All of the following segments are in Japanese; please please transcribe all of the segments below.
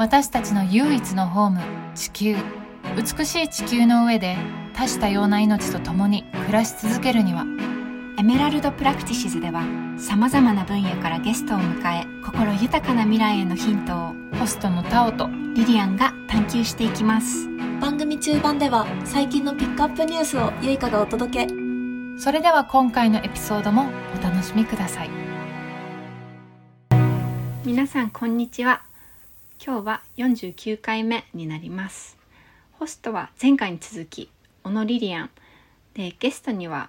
私たちの唯一のホーム地球。美しい地球の上で多種多様な命と共に暮らし続けるにはエメラルドプラクティシズではさまざまな分野からゲストを迎え心豊かな未来へのヒントをホストのタオとリリアンが探求していきます。番組中盤では最近のピックアップニュースをゆいかがお届け。それでは今回のエピソードもお楽しみください。皆さんこんにちは今日は49回目になります。ホストは前回に続き小野リリアン。でゲストには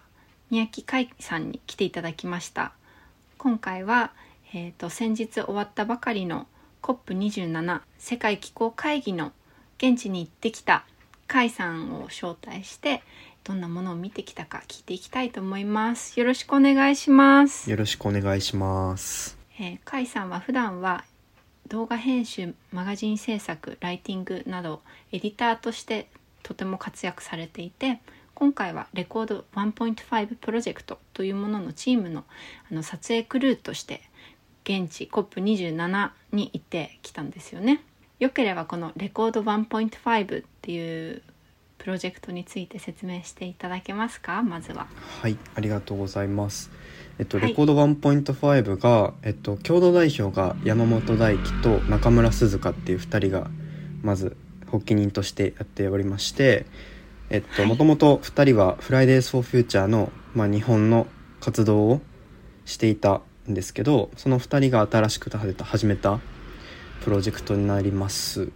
宮城海さんに来ていただきました。今回は、えーと、先日終わったばかりの COP27 世界気候会議の現地に行ってきた海さんを招待してどんなものを見てきたか聞いていきたいと思います。よろしくお願いします。よろしくお願いします。えー、甲斐さんは普段は動画編集マガジン制作ライティングなどエディターとしてとても活躍されていて今回はレコード1.5プロジェクトというもののチームのあの撮影クルーとして現地 COP27 に行ってきたんですよね。よければこのレコード1.5っていうプロジェクトについて説明していただけますか？まずは。はいありがとうございます。えっと、レコード1.5が、えっと、共同代表が山本大貴と中村涼夏っていう2人がまず発起人としてやっておりましてえっともともと2人は「フライデーズ・フォー・フューチャーの」まあ、日本の活動をしていたんですけどその2人が新しく始めたプロジェクトになります。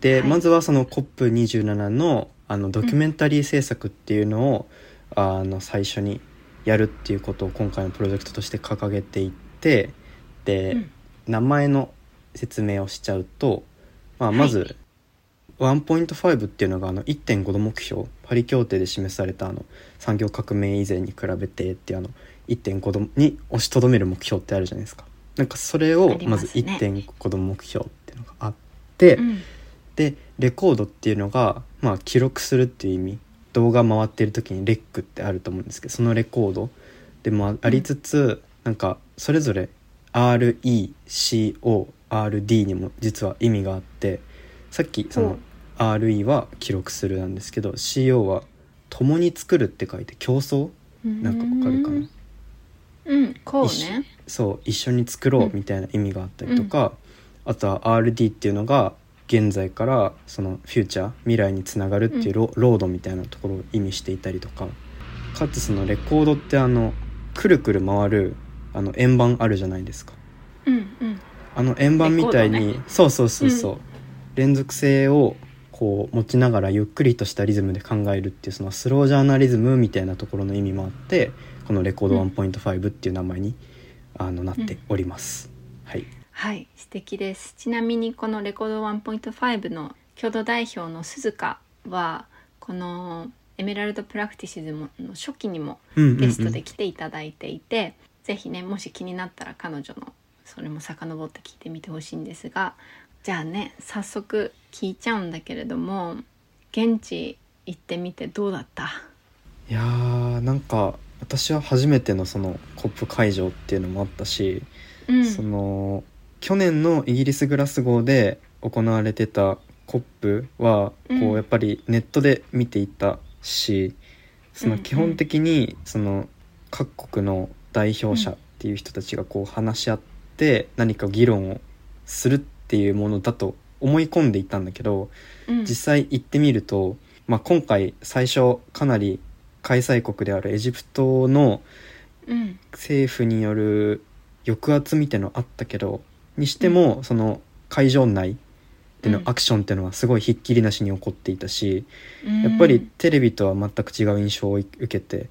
で、はい、まずはその COP27 のあのドキュメンタリー制作っていうのを、うん、あの最初にやるっていうことを今回のプロジェクトとして掲げていってで、うん、名前の説明をしちゃうと、まあ、まず、1.5っていうのがあの1.5度目標パリ協定で示されたあの産業革命以前に比べてっていうあの1.5度に押しとどめる目標ってあるじゃないですか。なんかそれをまず1.5度目標っていうのがあって、ねうん、でレコードっていうのが、まあ、記録するっていう意味動画回ってる時にレックってあると思うんですけどそのレコードでもありつつ、うん、なんかそれぞれ RECORD にも実は意味があってさっきその RE は記録するなんですけど CO は共に作るって書いて競争？なんかわかるかな？うん。こうね。そう。一緒に作ろうみたいな意味があったりとか、うん、あとは RD っていうのが現在からそのフューチャー未来につながるっていうロ,、ードみたいなところを意味していたりとか。かつそのレコードってあのくるくる回るあの円盤あるじゃないですか。うんうん、あの円盤みたいに、ね、そうそうそうそう、うん、連続性をこう持ちながらゆっくりとしたリズムで考えるっていうそのスロージャーナリズムみたいなところの意味もあってこのレコード1.5っていう名前に、あのなっております。はいはい素敵です。ちなみにこのレコード1.5の共同代表の鈴鹿はこのエメラルドプラクティシズムの初期にもゲストで来ていただいていて、うんうんうん、ぜひねもし気になったら彼女のそれも遡って聞いてみてほしいんですがじゃあね早速聞いちゃうんだけれども現地行ってみてどうだった？いやーなんか私は初めてのそのコップ会場っていうのもあったし、うん、その去年のイギリス・グラスゴーで行われてたコップはこうやっぱりネットで見ていたし、その基本的にその各国の代表者っていう人たちがこう話し合って何か議論をするっていうものだと思い込んでいたんだけど、実際行ってみると、まあ、今回最初かなり開催国であるエジプトの政府による抑圧みたいのあったけどにしても、うん、その会場内でのアクションっていうのはすごいひっきりなしに起こっていたし、うん、やっぱりテレビとは全く違う印象を受けて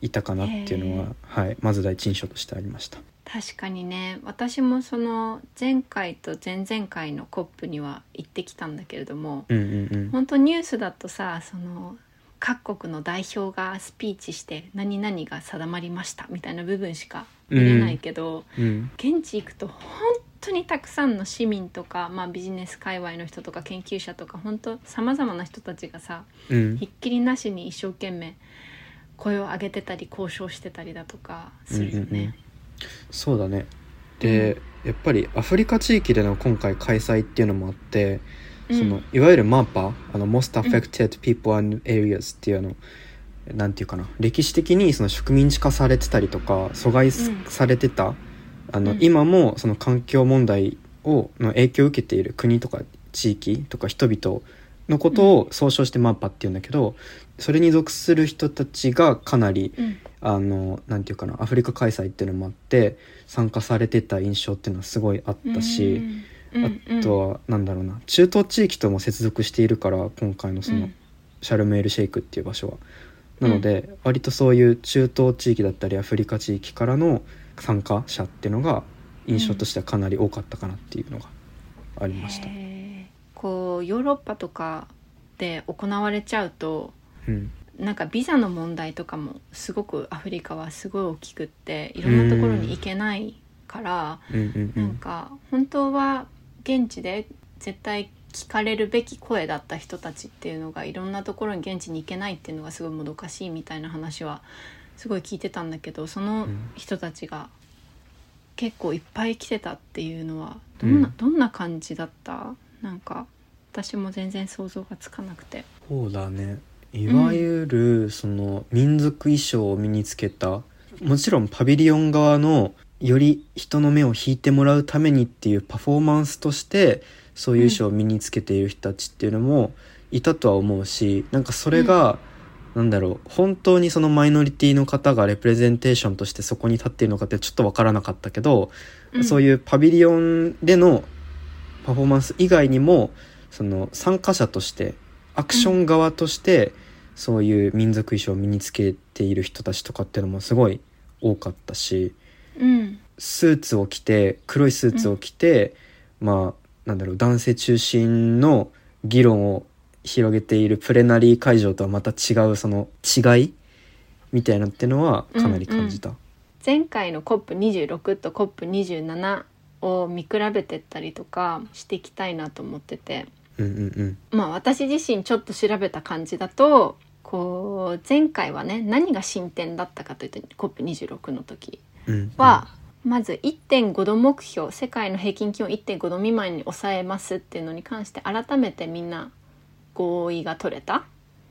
いたかなっていうのは、はい、まず第一印象としてありました。確かにね。私もその前回と前々回の COP には行ってきたんだけれども、うんうんうん、本当ニュースだとさその各国の代表がスピーチして何々が定まりましたみたいな部分しか見れないけど、うん、現地行くと本当にたくさんの市民とか、まあ、ビジネス界隈の人とか研究者とか本当さまざまな人たちがさ、うん、ひっきりなしに一生懸命声を上げてたり交渉してたりだとかするよね。うんうんうん、そうだね。で、やっぱりアフリカ地域での今回開催っていうのもあって、うん。そのいわゆる MAPA あの Most Affected People and Areas っていうあのなんていうかな歴史的にその植民地化されてたりとか阻害されてたあの、うん。今もその環境問題をの影響を受けている国とか地域とか人々のことを総称して MAPA っていうんだけどそれに属する人たちがかなりうん。あのなんていうかなアフリカ開催っていうのもあって参加されてた印象っていうのはすごいあったし、うん。うん。あとはなんだろうな中東地域とも接続しているから今回のそのうん。シャルメールシェイクっていう場所は。なので、割とそういう中東地域だったりアフリカ地域からの参加者っていうのが印象としてはかなり多かったかなっていうのがありました。へー。こうヨーロッパとかで行われちゃうとうん。なんかビザの問題とかもすごくアフリカはすごい大きくっていろんなところに行けないから、うん。うんうなん。んか本当は現地で絶対聞かれるべき声だった人たちっていうのがいろんなところに現地に行けないっていうのがすごいもどかしいみたいな話はすごい聞いてたんだけどその人たちが結構いっぱい来てたっていうのはどんな、うん。どんな感じだった？なんか私も全然想像がつかなくて。そうだね。いわゆるその民族衣装を身につけたもちろんパビリオン側のより人の目を引いてもらうためにっていうパフォーマンスとしてそういう衣装を身につけている人たちっていうのもいたとは思うしなんかそれが、なんだろう本当にそのマイノリティの方がレプレゼンテーションとしてそこに立っているのかってちょっとわからなかったけど、そういいうパビリオンでのパフォーマンス以外にもその参加者としてアクション側として、そういう民族衣装を身につけている人たちとかっていうのもすごい多かったしうん。スーツを着て黒いスーツを着て、まあなんだろう男性中心の議論を広げているプレナリー会場とはまた違うその違いみたいなってのはかなり感じた。前回の COP26 と COP27 を見比べてったりとかしていきたいなと思ってて。うんうんまあ私自身ちょっと調べた感じだとこう前回はね何が進展だったかというと COP26 の時うんうん。は、まず1.5度目標世界の平均気温1.5度未満に抑えますっていうのに関して改めてみんな合意が取れた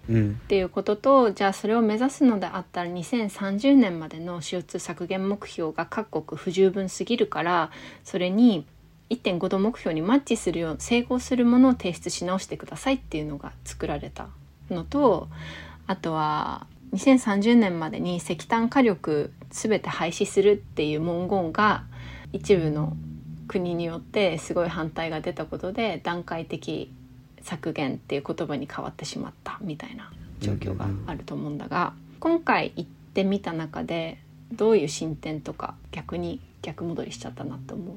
うん。っていうこととじゃあそれを目指すのであったら2030年までの CO2 削減目標が各国不十分すぎるからそれに1.5度目標にマッチするよう整合するものを提出し直してくださいっていうのが作られたのとあとは2030年までに石炭火力全て廃止するっていう文言が一部の国によってすごい反対が出たことで段階的削減っていう言葉に変わってしまったみたいな状況があると思うんだが、今回行ってみた中でどういう進展とか逆に逆戻りしちゃったなと思っ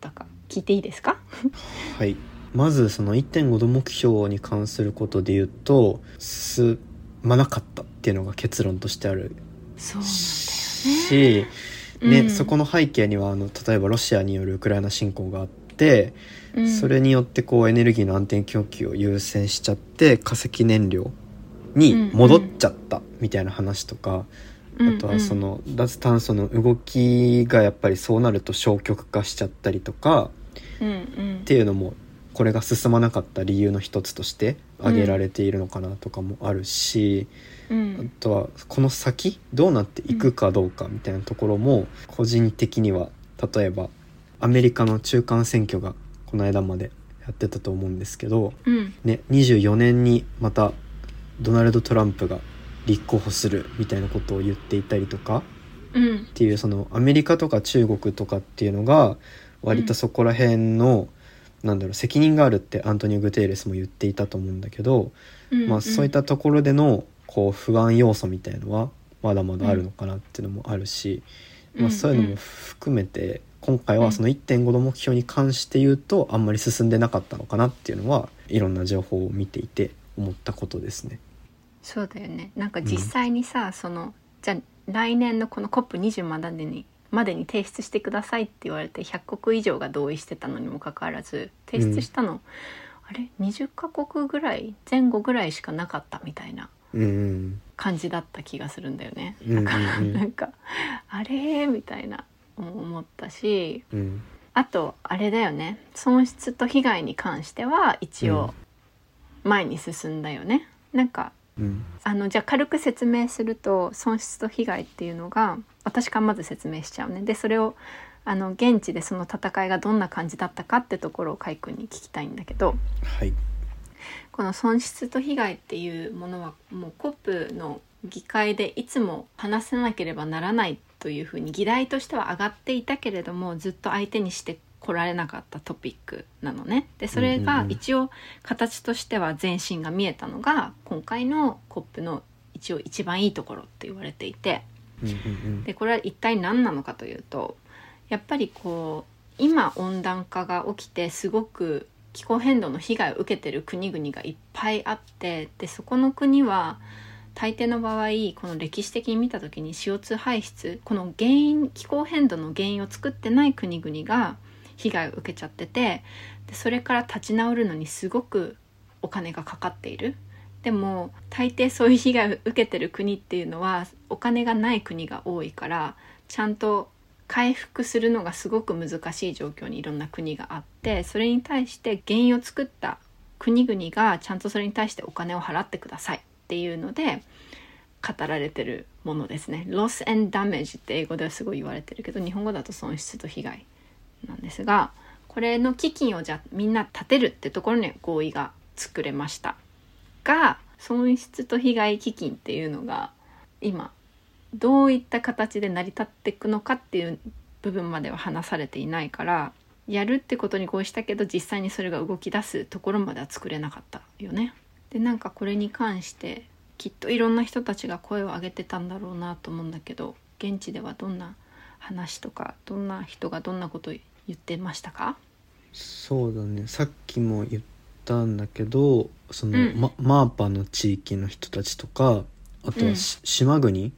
たか聞いていいですか？はい、まずその1.5度目標に関することで言うと進まなかったっていうのが結論としてあるそうし、ねうん。そこの背景にはあの例えばロシアによるウクライナ侵攻があって、うん。それによってこうエネルギーの安定供給を優先しちゃって化石燃料に戻っちゃったみたいな話とか、あとはその脱炭素の動きがやっぱりそうなると消極化しちゃったりとか。うんうん。っていうのもこれが進まなかった理由の一つとして挙げられているのかなとかもあるし、うん。あとはこの先どうなっていくかどうかみたいなところも個人的には例えばアメリカの中間選挙がこの間までやってたと思うんですけど、うん。ね、24年にまたドナルド・トランプが立候補するみたいなことを言っていたりとかうん。っていうそのアメリカとか中国とかっていうのが割とそこら辺の、なんだろう責任があるってアントニオ・グテーレスも言っていたと思うんだけど、うん。まあ、そういったところでのこう不安要素みたいのはまだまだあるのかなっていうのもあるし、まあ、そういうのも含めて今回はその1.5度目標に関して言うとあんまり進んでなかったのかなっていうのはいろんな情報を見ていて思ったことですね。そうだよね。なんか実際にさ、そのじゃあ来年のこの COP20 までにまでに提出してくださいって言われて100国以上が同意してたのにもかかわらず提出したの、あれ？20カ国ぐらい？前後ぐらいしかなかったみたいな。うんうん感じだった気がするんだよね。だからなんか あれ？みたいな思ったし。うん。あとあれだよね。損失と被害に関しては一応前に進んだよね、なんかうん。あのじゃあ軽く説明すると損失と被害っていうのが私からまず説明しちゃうね。でそれをあの現地でその戦いがどんな感じだったかってところをカイ君に聞きたいんだけど。はいこの損失と被害っていうものはもうコップの議会でいつも話さなければならないというふうに議題としては上がっていたけれどもずっと相手にしてこられなかったトピックなのね。でそれが一応形としては前進が見えたのが今回のコップの一応一番いいところって言われていて。でこれは一体何なのかというとやっぱりこう今温暖化が起きてすごく気候変動の被害を受けてる国々がいっぱいあってでそこの国は大抵の場合この歴史的に見た時に CO2 排出この原因気候変動の原因を作ってない国々が被害を受けちゃっててでそれから立ち直るのにすごくお金がかかっている。でも大抵そういう被害を受けてる国っていうのはお金がない国が多いからちゃんと回復するのがすごく難しい状況にいろんな国があってそれに対して原因を作った国々がちゃんとそれに対してお金を払ってくださいっていうので語られてるものですね。loss and damage って英語ではすごい言われてるけど日本語だと損失と被害なんですがこれの基金をじゃあみんな立てるってところに合意が作れました。が損失と被害基金っていうのが今どういった形で成り立っていくのかっていう部分までは話されていないからやるってことに合意したけど実際にそれが動き出すところまでは作れなかったよね。でなんかこれに関してきっといろんな人たちが声を上げてたんだろうなと思うんだけど現地ではどんな話とかどんな人がどんなこと言ってましたか？そうだね。さっきも言ったんだけどその、うん。まマーパの地域の人たちとかあとうん。島国うん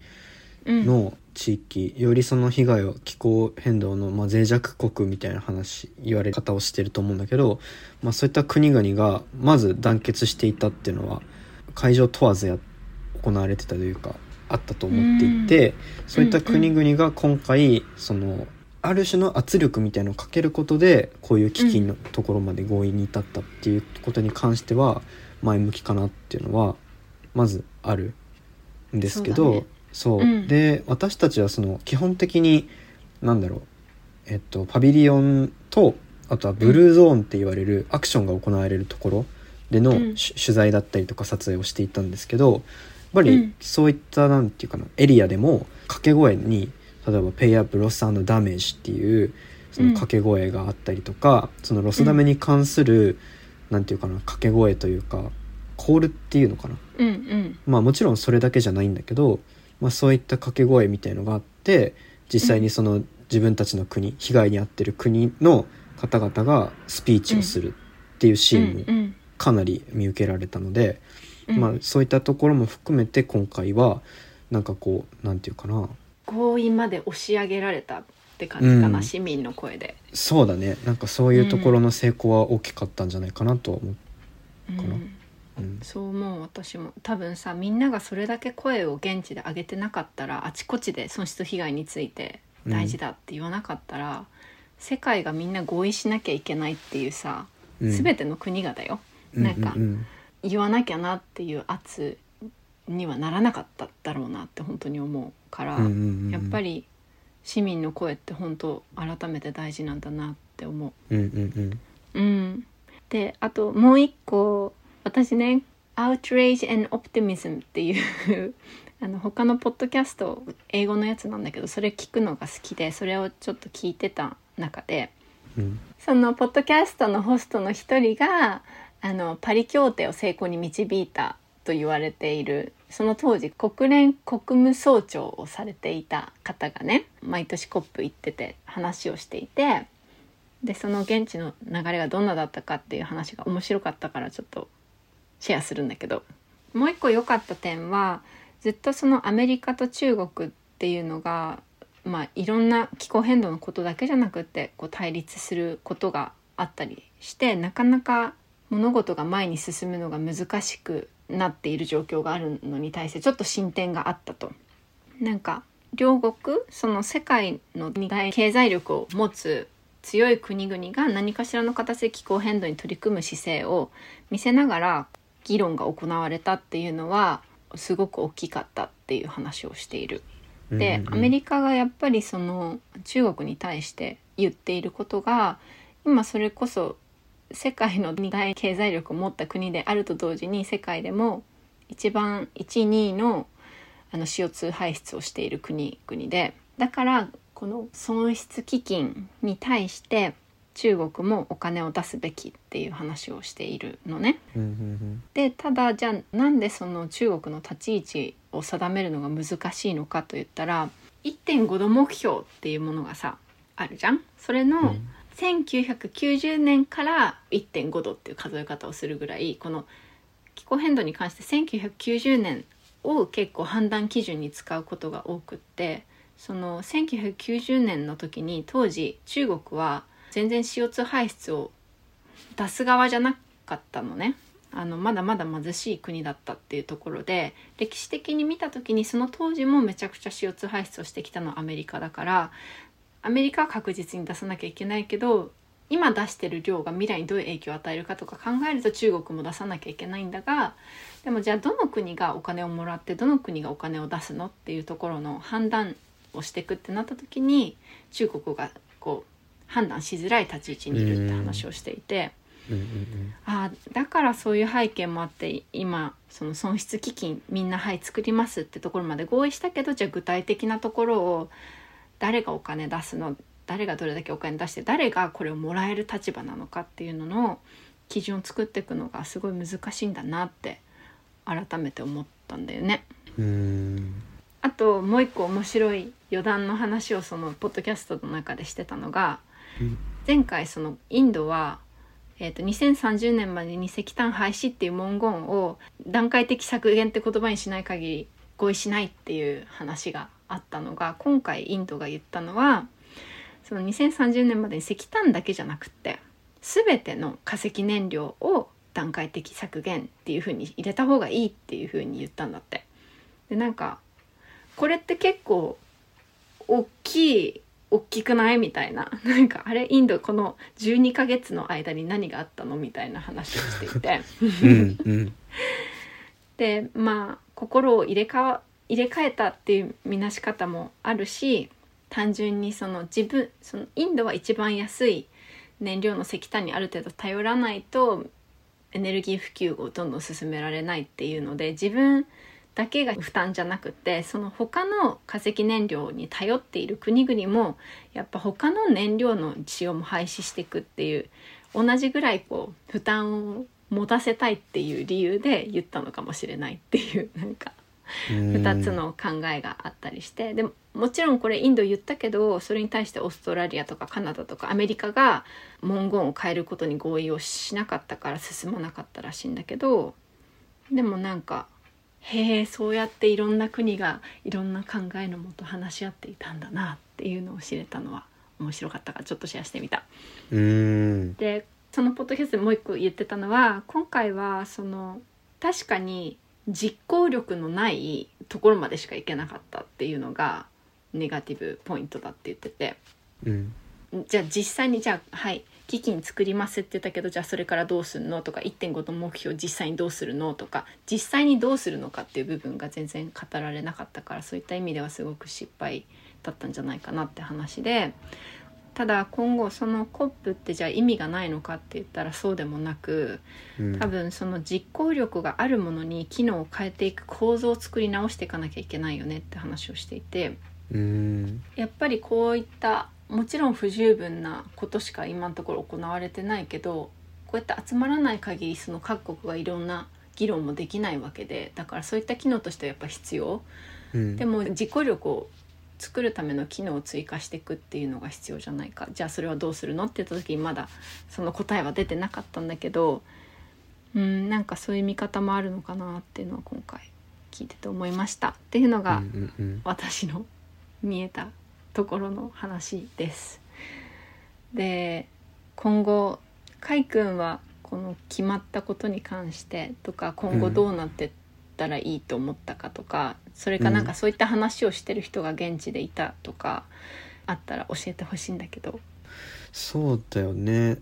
の地域、よりその被害を気候変動の、まあ、脆弱国みたいな話言われ方をしてると思うんだけど、まあ、そういった国々がまず団結していたっていうのは会場問わずや行われてたというかあったと思っていて、そういった国々が今回そのある種の圧力みたいのをかけることでこういう危機のところまで合意に至ったっていうことに関しては前向きかなっていうのはまずあるんですけどそう,、うん。で私たちはその基本的に何だろう。えっとパビリオンとあとはブルーゾーンって言われるアクションが行われるところでの、うん。し取材だったりとか撮影をしていたんですけどやっぱりうん。そういったなんていうかなエリアでも掛け声に例えば「ペイアップロスダメージ」っていうその掛け声があったりとか、そのロスダメに関する、なんていうかな掛け声というかコールっていうのかな。うん。うん。まあもちろんそれだけじゃないんだけど、まあ、そういった掛け声みたいのがあって実際にその自分たちの国被害に遭ってる国の方々がスピーチをするっていうシーンもうんかなり見受けられたので、うん。まあそういったところも含めて今回はなんかこうなんていうかな。合意まで押し上げられたって感じかな、うん。市民の声で。そうだね。なんかそういうところの成功は大きかったんじゃないかなとは思う、かな。うんうん、そう思う私も。多分さみんながそれだけ声を現地で上げてなかったらあちこちで損失被害について大事だって言わなかったら、世界がみんな合意しなきゃいけないっていうさ、うん。全ての国がだよ。なんかうんうん。言わなきゃなっていう圧にはならなかっただろうなって本当に思うから、うんうんうんうん。やっぱり市民の声って本当改めて大事なんだなって思う。うんうん。うん、であともう一個私ね「Outrage and Optimism」っていう あの他のポッドキャスト英語のやつなんだけどそれ聞くのが好きでそれをちょっと聞いてた中でうん。そのポッドキャストのホストの一人があのパリ協定を成功に導いたと言われているその当時国連国務総長をされていた方がね毎年 COP 行ってて話をしていてでその現地の流れがどんなだったかっていう話が面白かったからちょっとシェアするんだけどもう一個良かった点はずっとそのアメリカと中国っていうのがまあいろんな気候変動のことだけじゃなくってこう対立することがあったりしてなかなか物事が前に進むのが難しくなっている状況があるのに対してちょっと進展があったと。なんか両国その世界の二大経済力を持つ強い国々が何かしらの形で気候変動に取り組む姿勢を見せながら議論が行われたっていうのはすごく大きかったっていう話をしている。で、アメリカがやっぱりその中国に対して言っていることが今それこそ世界の二大経済力を持った国であると同時に世界でも一番1位2位のあの CO2 排出をしている国々でだからこの損失基金に対して中国もお金を出すべきっていう話をしているのね。うんうんでただじゃあなんでその中国の立ち位置を定めるのが難しいのかといったら1.5度目標っていうものがさあるじゃん？それの、うん。1990年から1.5度っていう数え方をするぐらいこの気候変動に関して1990年を結構判断基準に使うことが多くってその1990年の時に当時中国は全然 CO2 排出を出す側じゃなかったのね。あのまだまだ貧しい国だったっていうところで歴史的に見た時にその当時もめちゃくちゃ CO2 排出をしてきたのはアメリカだからアメリカは確実に出さなきゃいけないけど今出してる量が未来にどういう影響を与えるかとか考えると中国も出さなきゃいけないんだがでもじゃあどの国がお金をもらってどの国がお金を出すのっていうところの判断をしていくってなった時に中国がこう判断しづらい立ち位置にいるって話をしていて。うんうんあーだからそういう背景もあって今その損失基金みんなはい作りますってところまで合意したけどじゃあ具体的なところを誰がお金出すの誰がどれだけお金出して誰がこれをもらえる立場なのかっていうのの基準を作っていくのがすごい難しいんだなって改めて思ったんだよね。うんうんあともう一個面白い余談の話をそのポッドキャストの中でしてたのがうん前回そのインドは、えー、と2030年までに石炭廃止っていう文言を段階的削減って言葉にしない限り合意しないっていう話があったのが今回インドが言ったのはその2030年までに石炭だけじゃなくって全ての化石燃料を段階的削減っていう風に入れた方がいいっていう風に言ったんだって。でなんかこれって結構大きい大きくない？みたいな。なんかあれインドこの12ヶ月の間に何があったの？みたいな話をしていて。うんうん。でまあ心を入れ替わ入れ替えたっていう見なし方もあるし単純にその自分そのインドは一番安い燃料の石炭にある程度頼らないとエネルギー普及をどんどん進められないっていうので自分だけが負担じゃなくてその他の化石燃料に頼っている国々もやっぱ他の燃料の使用も廃止していくっていう同じぐらいこう負担を持たせたいっていう理由で言ったのかもしれないっていう なんか2つの考えがあったりして。でももちろんこれインド言ったけどそれに対してオーストラリアとかカナダとかアメリカが文言を変えることに合意をしなかったから進まなかったらしいんだけどでもなんかへえそうやっていろんな国がいろんな考えのもと話し合っていたんだなっていうのを知れたのは面白かったからちょっとシェアしてみた。うん。でそのポッドキャストでもう一個言ってたのは今回はその確かに実行力のないところまでしか行けなかったっていうのがネガティブポイントだって言ってて。うん。じゃあ実際にじゃあはい基金作りますって言ったけどじゃあそれからどうするのとか1.5度目標実際にどうするのとか実際にどうするのかっていう部分が全然語られなかったからそういった意味ではすごく失敗だったんじゃないかなって話でただ今後その COP ってじゃあ意味がないのかって言ったらそうでもなくうん。多分その実行力があるものに機能を変えていく構造を作り直していかなきゃいけないよねって話をしていてうん。やっぱりこういったもちろん不十分なことしか今のところ行われてないけどこうやって集まらない限りその各国がいろんな議論もできないわけでだからそういった機能としてはやっぱ必要。うん。でも実行力を作るための機能を追加していくっていうのが必要じゃないか。じゃあそれはどうするのって言った時にまだその答えは出てなかったんだけどうんなんかそういう見方もあるのかなっていうのは今回聞いてて思いました。っていうのが私の見えたところの話です。で今後かいくんはこの決まったことに関してとか今後どうなってったらいいと思ったかとか、それかなんかそういった話をしてる人が現地でいたとかあったら教えてほしいんだけど。そうだよね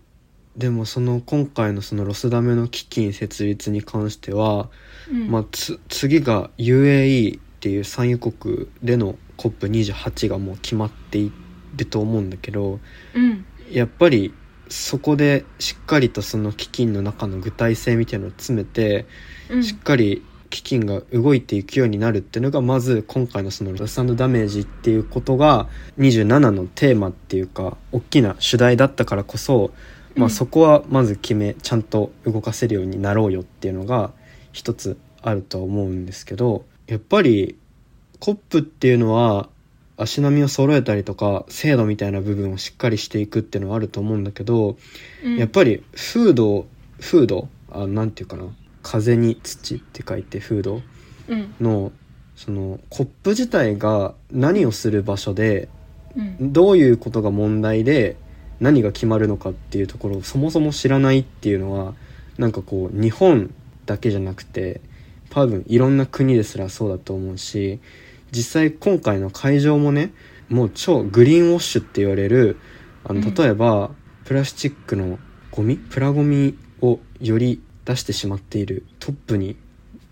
でもその今回のそのロスダメの基金設立に関しては、うんまあ、つ次が UAE っていう産油国での COP28 がもう決まっていると思うんだけどうん。やっぱりそこでしっかりとその基金の中の具体性みたいなのを詰めて、うん。しっかり基金が動いていくようになるっていうのがまず今回のそのロスダメージっていうことが27のテーマっていうか大きな主題だったからこそ、まあ、うんそこはまず決めちゃんと動かせるようになろうよっていうのが一つあるとは思うんですけどやっぱりコップっていうのは足並みを揃えたりとか制度みたいな部分をしっかりしていくっていうのはあると思うんだけど、うん。やっぱり風土風土あなんていうかな？風に土って書いて風土うん。のそのコップ自体が何をする場所でうん。どういうことが問題で何が決まるのかっていうところをそもそも知らないっていうのはなんかこう日本だけじゃなくて多分いろんな国ですらそうだと思うし実際今回の会場もねもう超グリーンウォッシュって言われるあのうん。例えば、プラスチックのゴミプラゴミをより出してしまっているトップに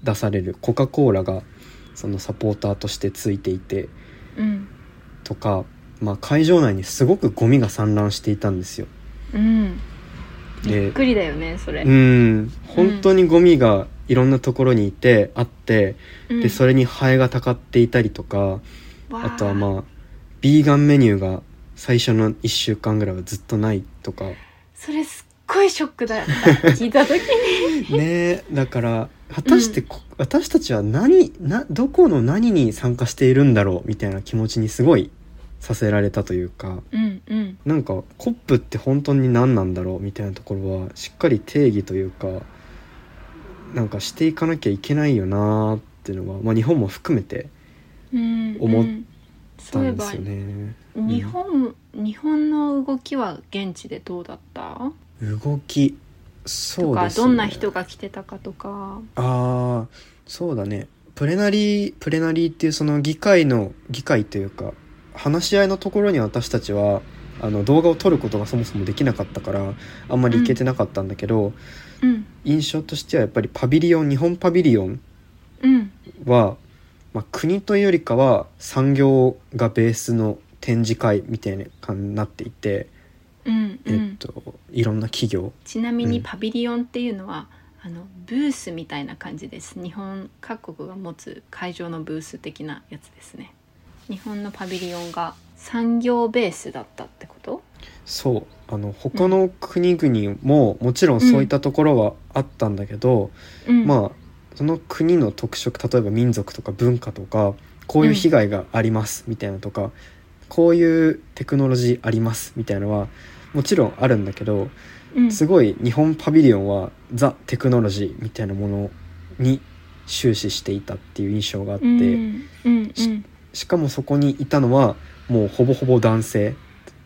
出されるコカ・コーラがそのサポーターとしてついていてうん。とか、まあ、会場内にすごくゴミが散乱していたんですよ。うん。びでっくりだよねそれ。うん。本当にゴミがいろんなところにいてあって、でそれれにハエがたかっていたりとかあ。とはまあビーガンメニューが最初の1週間ぐらいはずっとないとか。それすっごいショックだった。聞いた時に。ねえだから果たしてこ、私たちは何などこの何に参加しているんだろうみたいな気持ちにすごいさせられたというか。うんうん。なんかコップって本当に何なんだろうみたいなところはしっかり定義というかなんかしていかなきゃいけないよなーっていうのは、まあ、日本も含めてうん思っうんたんですよね。日本日本の動きは現地でどうだった？動きそうですね。どんな人が来てたかとか。ああそうだね。プレナリープレナリーっていうその議会の議会というか話し合いのところに私たちはあの動画を撮ることがそもそもできなかったからあんまり行けてなかったんだけど、うん印象としてはやっぱりパビリオン日本パビリオンうん。は、まあ、国というよりかは産業がベースの展示会みたいな感じになっていて、うんうえっんといろんな企業。ちなみうん。にパビリオンっていうのは、あのブースみたいな感じです。日本各国が持つ会場のブース的なやつですね。日本のパビリオンが産業ベースだったってこと？そう。あの他の国々ももちろんそういったところはあったんだけど、うん。まあその国の特色例えば民族とか文化とかこういう被害がありますみたいなとか、こういうテクノロジーありますみたいなのはもちろんあるんだけどうん。すごい日本パビリオンはザ・テクノロジーみたいなものに終始していたっていう印象があって、うん。うん。うん。しかもそこにいたのはもうほぼほぼ男性。うんうん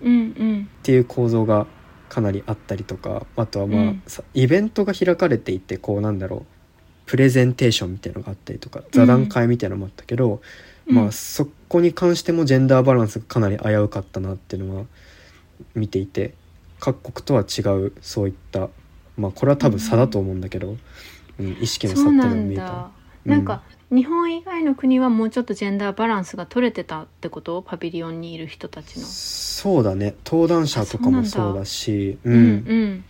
っていう構造がかなりあったりとかあとはまあ、うん。さイベントが開かれていてこうなんだろうプレゼンテーションみたいなのがあったりとか座談会みたいなのもあったけど、うん。まあそこに関してもジェンダーバランスがかなり危うかったなっていうのは見ていて各国とは違うそういったまあこれは多分差だと思うんだけど、うん意識の差っていうのが見えた。だ。なんか日本以外の国はもうちょっとジェンダーバランスが取れてたってこと？パビリオンにいる人たちの。そうだね。登壇者とかもそうだし。ううん。うん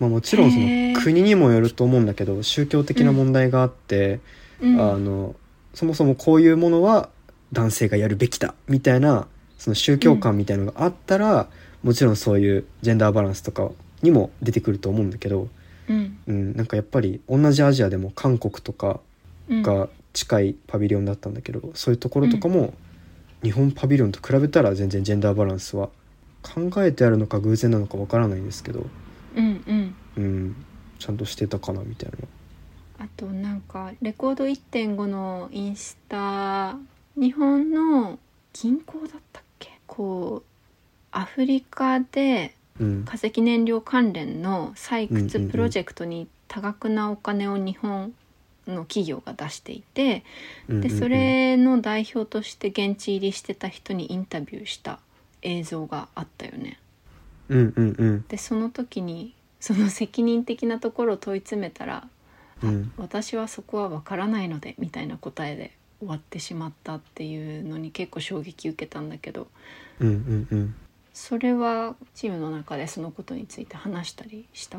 まあ、もちろんその国にもよると思うんだけど宗教的な問題があって、うん。あのそもそもこういうものは男性がやるべきだみたいなその宗教観みたいなのがあったら、もちろんそういうジェンダーバランスとかにも出てくると思うんだけど、うん。うん、なんかやっぱり同じアジアでも韓国とかうんが近いパビリオンだったんだけど、そういうところとかも日本パビリオンと比べたら全然ジェンダーバランスは考えてあるのか偶然なのかわからないんですけど、うんうん。うん、ちゃんとしてたかなみたいな。あとなんかレコード1.5のインスタ日本の銀行だったっけ？こうアフリカでうん。化石燃料関連の採うんうんうん。掘プロジェクトに多額なお金を日本の企業が出していて、でそれの代表として現地入りしてた人にインタビューした映像があったよね。うんうんうん。でその時にその責任的なところを問い詰めたらうん。私はそこは分からないのでみたいな答えで終わってしまったっていうのに結構衝撃受けたんだけど。うんうんうん。それはチームの中でそのことについて話したりした？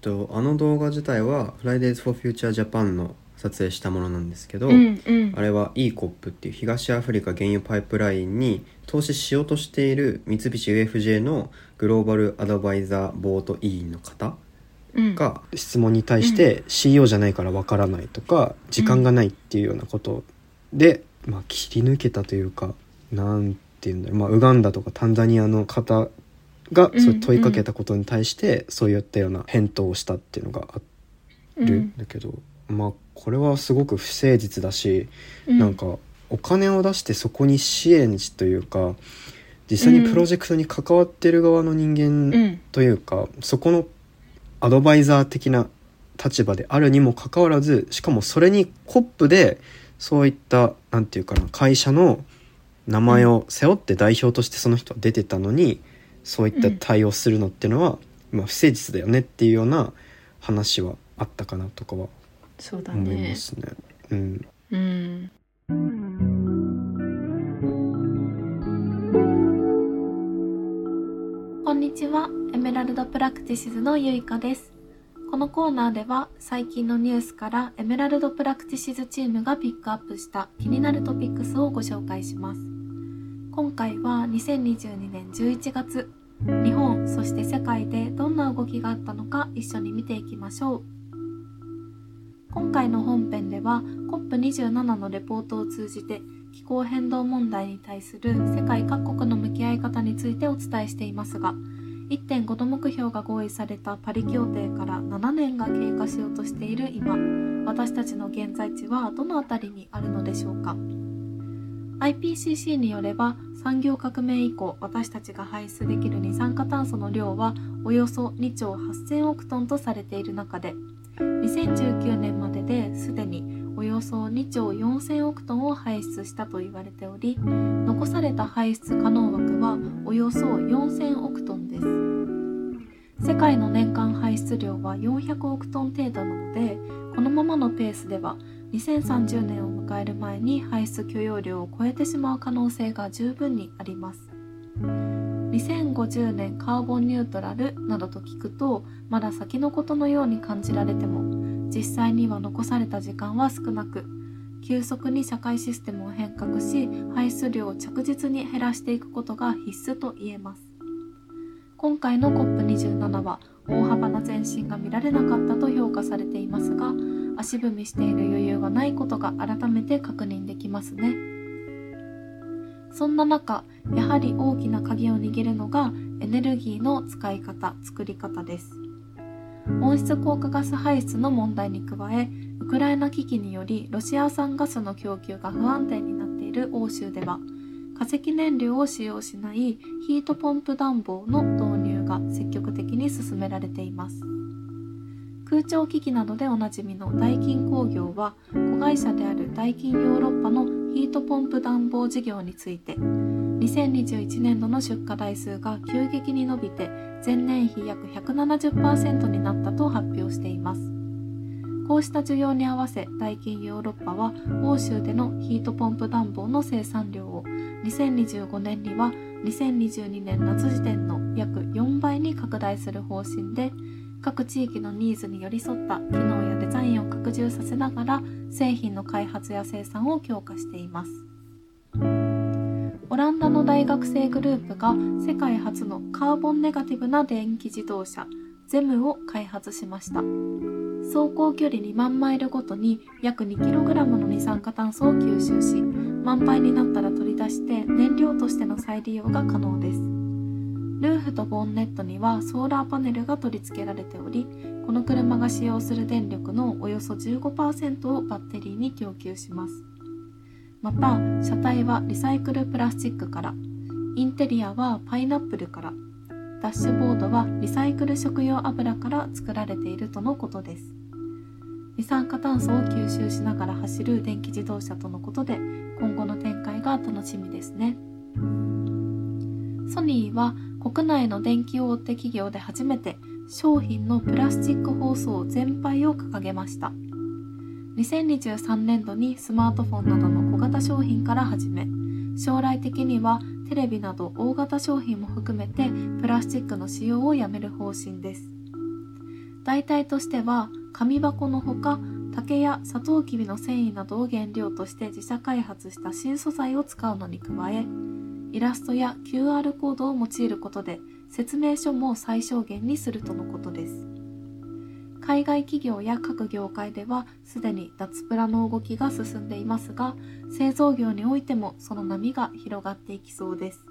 とあの動画自体は Fridays for Future Japan の撮影したものなんですけど、うんうん。あれは ECOP っていう東アフリカ原油パイプラインに投資しようとしている三菱 UFJ のグローバルアドバイザーボート委員の方うん。が質問に対して CEO じゃないからわからないとか時間がないっていうようなことで、まあ、切り抜けたというかなんていうんだろう、まあ、ウガンダとかタンザニアの方がそう問いかけたことに対してそういったような返答をしたっていうのがあるん。だけど、まあこれはすごく不誠実だし、うん。なんかお金を出してそこに支援しというか実際にプロジェクトに関わってる側の人う間ん。というか、そこのアドバイザー的な立場であるにもかかわらずしかもそれにコップでそういったなんていうかな会社の名前を背負って代表としてその人は出てたのにそういった対応するのっていうのは、まあ、不誠実だよねっていうような話はあったかなとかはそうだ思いねますね。うんうんこんにちは、エメラルドプラクティシズのゆいかです。このコーナーでは最近のニュースからエメラルドプラクティシズチームがピックアップした気になるトピックスをご紹介します。今回は2022年11月、日本そして世界でどんな動きがあったのか一緒に見ていきましょう。今回の本編では COP27 のレポートを通じて気候変動問題に対する世界各国の向き合い方についてお伝えしていますが1.5度目標が合意されたパリ協定から7年が経過しようとしている今私たちの現在地はどの辺りにあるのでしょうか IPCC によれば産業革命以降私たちが排出できる二酸化炭素の量はおよそ2兆8000億トンとされている中で2019年までですでにおよそ2兆4000億トンを排出したと言われており残された排出可能枠はおよそ4000億トンです。世界の年間排出量は400億トン程度なのでこのままのペースでは2030年を迎える前に排出許容量を超えてしまう可能性が十分にあります。2050年カーボンニュートラルなどと聞くとまだ先のことのように感じられても実際には残された時間は少なく急速に社会システムを変革し排出量を着実に減らしていくことが必須と言えます。今回の COP27 は大幅な前進が見られなかったと評価されていますが足踏みしている余裕がないことが改めて確認できますね。そんな中やはり大きな鍵を握るのがエネルギーの使い方作り方です。温室効果ガス排出の問題に加えウクライナ危機によりロシア産ガスの供給が不安定になっている欧州では化石燃料を使用しないヒートポンプ暖房の導入が積極的に進められています。空調機器などでおなじみのダイキン工業は子会社であるダイキンヨーロッパのヒートポンプ暖房事業について2021年度の出荷台数が急激に伸びて前年比約170%になったと発表しています。こうした需要に合わせダイキンヨーロッパは欧州でのヒートポンプ暖房の生産量を2025年には2022年夏時点の約4倍に拡大する方針で各地域のニーズに寄り添った機能やデザインを拡充させながら製品の開発や生産を強化しています。オランダの大学生グループが世界初のカーボンネガティブな電気自動車ゼムを開発しました。走行距離2万マイルごとに約 2kg の二酸化炭素を吸収し満杯になったら取り出して燃料としての再利用が可能です。ルーフとボンネットにはソーラーパネルが取り付けられておりこの車が使用する電力のおよそ15%をバッテリーに供給します。また車体はリサイクルプラスチックからインテリアはパイナップルからダッシュボードはリサイクル食用油から作られているとのことです。二酸化炭素を吸収しながら走る電気自動車とのことで今後の展開が楽しみですね。ソニーは国内の電気大手企業で初めて商品のプラスチック包装全廃を掲げました。2023年度にスマートフォンなどの小型商品から始め将来的にはテレビなど大型商品も含めてプラスチックの使用をやめる方針です。代替としては紙箱のほか竹やサトウキビの繊維などを原料として自社開発した新素材を使うのに加えイラストや QR コードを用いることで説明書も最小限にするとのことです。海外企業や各業界ではすでに脱プラの動きが進んでいますが製造業においてもその波が広がっていきそうです。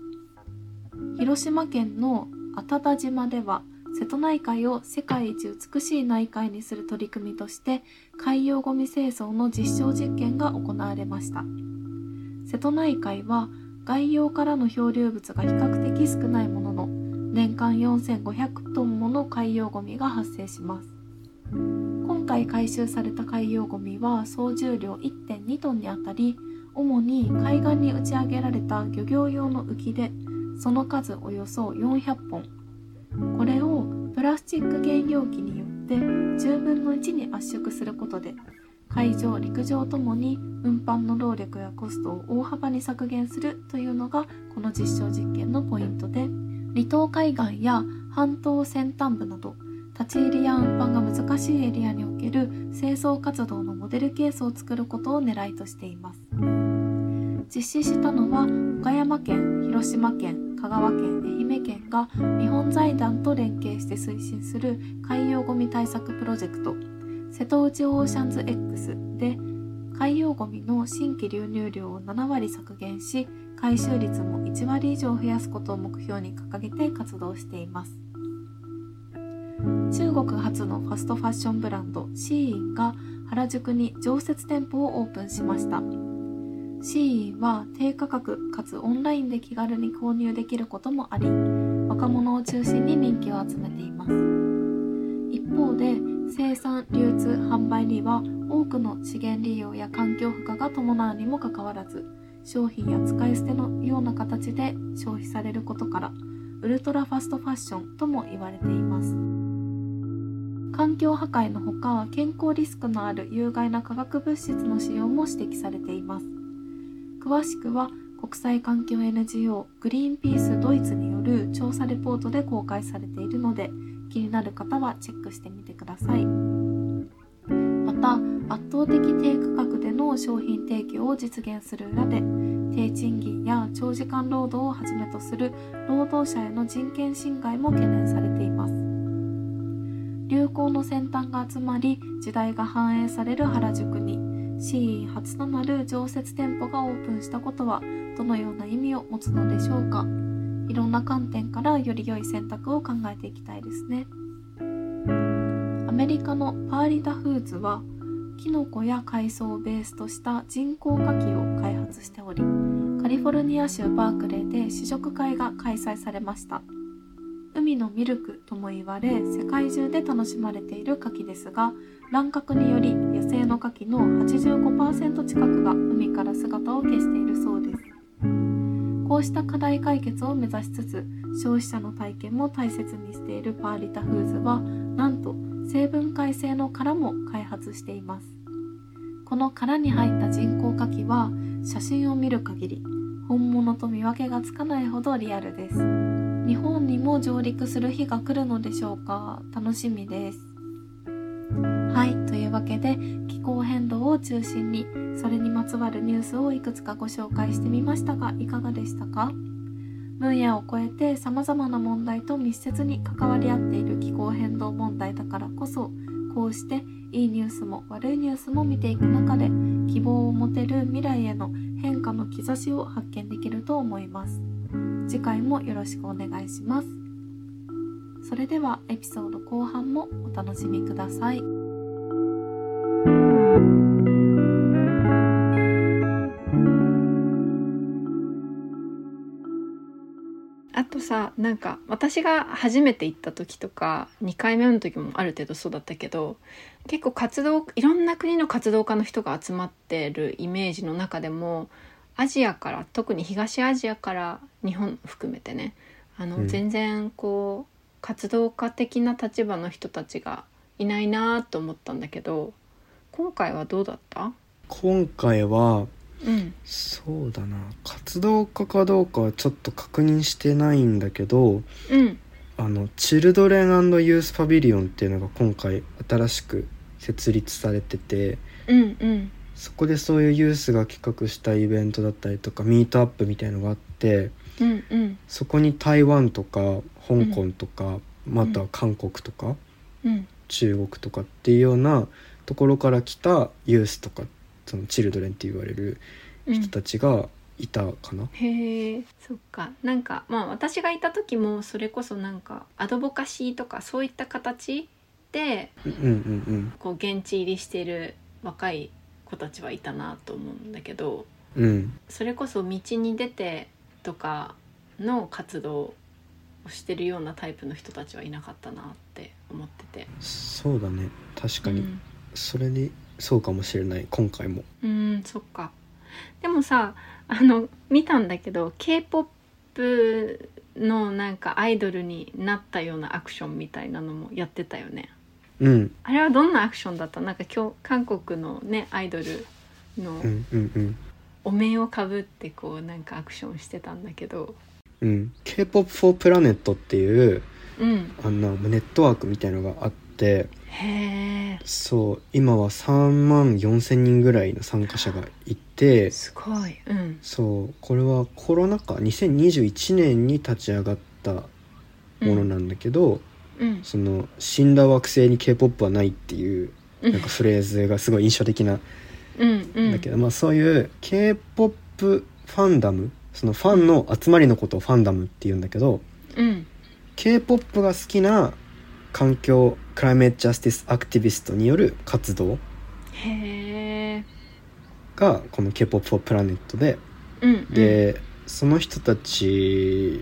広島県の安田島では瀬戸内海を世界一美しい内海にする取り組みとして海洋ごみ清掃の実証実験が行われました。瀬戸内海は外洋からの漂流物が比較的少ないものの年間4500トンもの海洋ごみが発生します。今回回収された海洋ゴミは総重量1.2トンにあたり主に海岸に打ち上げられた漁業用の浮きでその数およそ400本。これをプラスチック原容器によって10分の1に圧縮することで海上陸上ともに運搬の労力やコストを大幅に削減するというのがこの実証実験のポイントで離島海岸や半島先端部など立ち入りや運搬が難しいエリアにおける清掃活動のモデルケースを作ることを狙いとしています。実施したのは岡山県広島県香川県愛媛県が日本財団と連携して推進する海洋ごみ対策プロジェクト。瀬戸内オーシャンズ X で海洋ごみの新規流入量を7割削減し回収率も1割以上増やすことを目標に掲げて活動しています。中国初のファストファッションブランドシーインが原宿に常設店舗をオープンしました。シーインは低価格かつオンラインで気軽に購入できることもあり若者を中心に人気を集めています。一方で生産流通販売には多くの資源利用や環境負荷が伴うにもかかわらず商品や使い捨てのような形で消費されることからウルトラファストファッションとも言われています。環境破壊のほか健康リスクのある有害な化学物質の使用も指摘されています。詳しくは国際環境 NGO グリーンピースドイツによる調査レポートで公開されているので気になる方はチェックしてみてください。また圧倒的低価格での商品提供を実現する裏で低賃金や長時間労働をはじめとする労働者への人権侵害も懸念されています。流行の先端が集まり時代が反映される原宿に C 初となる常設店舗がオープンしたことはどのような意味を持つのでしょうか。いろんな観点からより良い選択を考えていきたいですね。アメリカのパーリダフーズはキノコや海藻をベースとした人工牡蠣を開発しておりカリフォルニア州バークレーで試食会が開催されました。海のミルクとも言われ世界中で楽しまれている牡蠣ですが乱獲により野生の牡蠣の85%近くが海から姿を消しているそうです。こうした課題解決を目指しつつ消費者の体験も大切にしているパーリタフーズはなんと成分解性の殻も開発しています。この殻に入った人工牡蠣は写真を見る限り本物と見分けがつかないほどリアルです。日本にも上陸する日が来るのでしょうか？楽しみです。はい。いうわけで気候変動を中心にそれにまつわるニュースをいくつかご紹介してみましたがいかがでしたか？分野を超えて様々な問題と密接に関わり合っている気候変動問題だからこそこうしていいニュースも悪いニュースも見ていく中で希望を持てる未来への変化の兆しを発見できると思います。次回もよろしくお願いします。それではエピソード後半もお楽しみください。あとさなんか私が初めて行った時とか2回目の時もある程度そうだったけど結構活動いろんな国の活動家の人が集まってるイメージの中でもアジアから特に東アジアから日本含めてねあの、うん。全然こう活動家的な立場の人たちがいないなと思ったんだけど今回はどうだった？今回はうん。そうだな。活動家かどうかはちょっと確認してないんだけどうん。あのチルドレンユースパビリオンっていうのが今回新しく設立されててうんうん。そこでそういうユースが企画したイベントだったりとかミートアップみたいのがあってうんうん。そこに台湾とか香港とか、または韓国とか、うん。中国とかっていうようなところから来たユースとかそのチルドレンって言われるうん人たちがいたかな。へえそっか。なんかまあ私がいた時もそれこそなんかアドボカシーとかそういった形でうんうんうんこう現地入りしている若い子たちはいたなと思うんだけどうん。それこそ道に出てとかの活動をしてるようなタイプの人たちはいなかったなって思ってて。そうだね。確かに、うんそれにそうかもしれない。今回も。うんそっか。でもさあの見たんだけど k p o p のなんかアイドルになったようなアクションみたいなのもやってたよね。うん。あれはどんなアクションだった？なんか今日韓国のねアイドルのうんうんうん。お面をかぶってこうなんかアクションしてたんだけど。うん。K-POP for Planet っていううん。あんなネットワークみたいのがあってへえそう今は3万4千人ぐらいの参加者がいてすごい。うん。そうこれはコロナ禍2021年に立ち上がったものなんだけど、うん。その死んだ惑星に k p o p はないっていううん。なんかフレーズがすごい印象的なうんうん。だけど、まあそういう k p o p ファンダムそのファンの集まりのことをファンダムって言うんだけどうん。K p o p が好きな環境クライメットジャスティスアクティビストによる活動がこの k p o p for Planet でうんうん。で、その人たち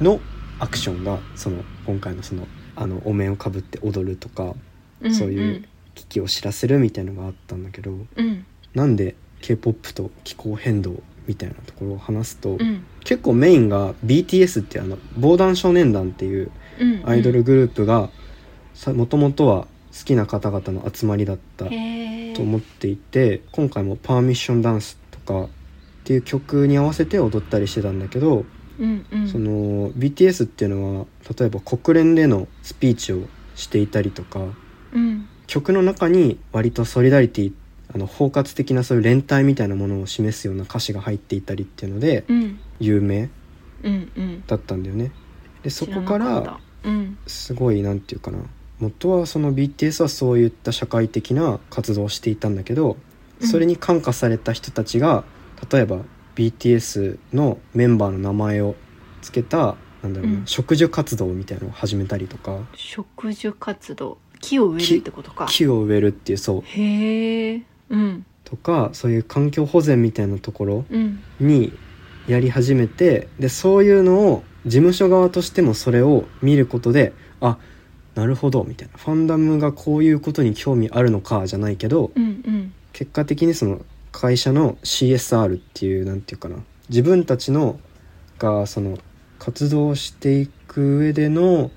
のアクションがその今回のそのあのお面をかぶって踊るとか、んそういう危機を知らせるみたいのがあったんだけどうん。なんで k p o p と気候変動みたいなところを話すと、うん。結構メインが BTS っていうあの防弾少年団っていううんアイドルグループがもともとは好きな方々の集まりだったと思っていて今回も「パーミッションダンス」とかっていう曲に合わせて踊ったりしてたんだけど、うんうん。その BTS っていうのは例えば国連でのスピーチをしていたりとかうん。曲の中に割とソリダリティあの包括的なそういう連帯みたいなものを示すような歌詞が入っていたりっていうのでうん。有名うんうん。だったんだよね。でそこか知らならかった。うんすごいなんていうかな。元はその BTS はそういった社会的な活動をしていたんだけどうん。それに感化された人たちが例えば BTS のメンバーの名前を付けたなんだろうな、うん。植樹活動みたいなのを始めたりとか。植樹活動。木を植えるってことか。木を植えるっていうそう。へえうん。とかそういう環境保全みたいなところうん。にやり始めてでそういうのを事務所側としてもそれを見ることであなるほどみたいな。ファンダムがこういうことに興味あるのかじゃないけどうんうん。結果的にその会社の CSR っていうなんていうかな。自分たちのがその活動していく上での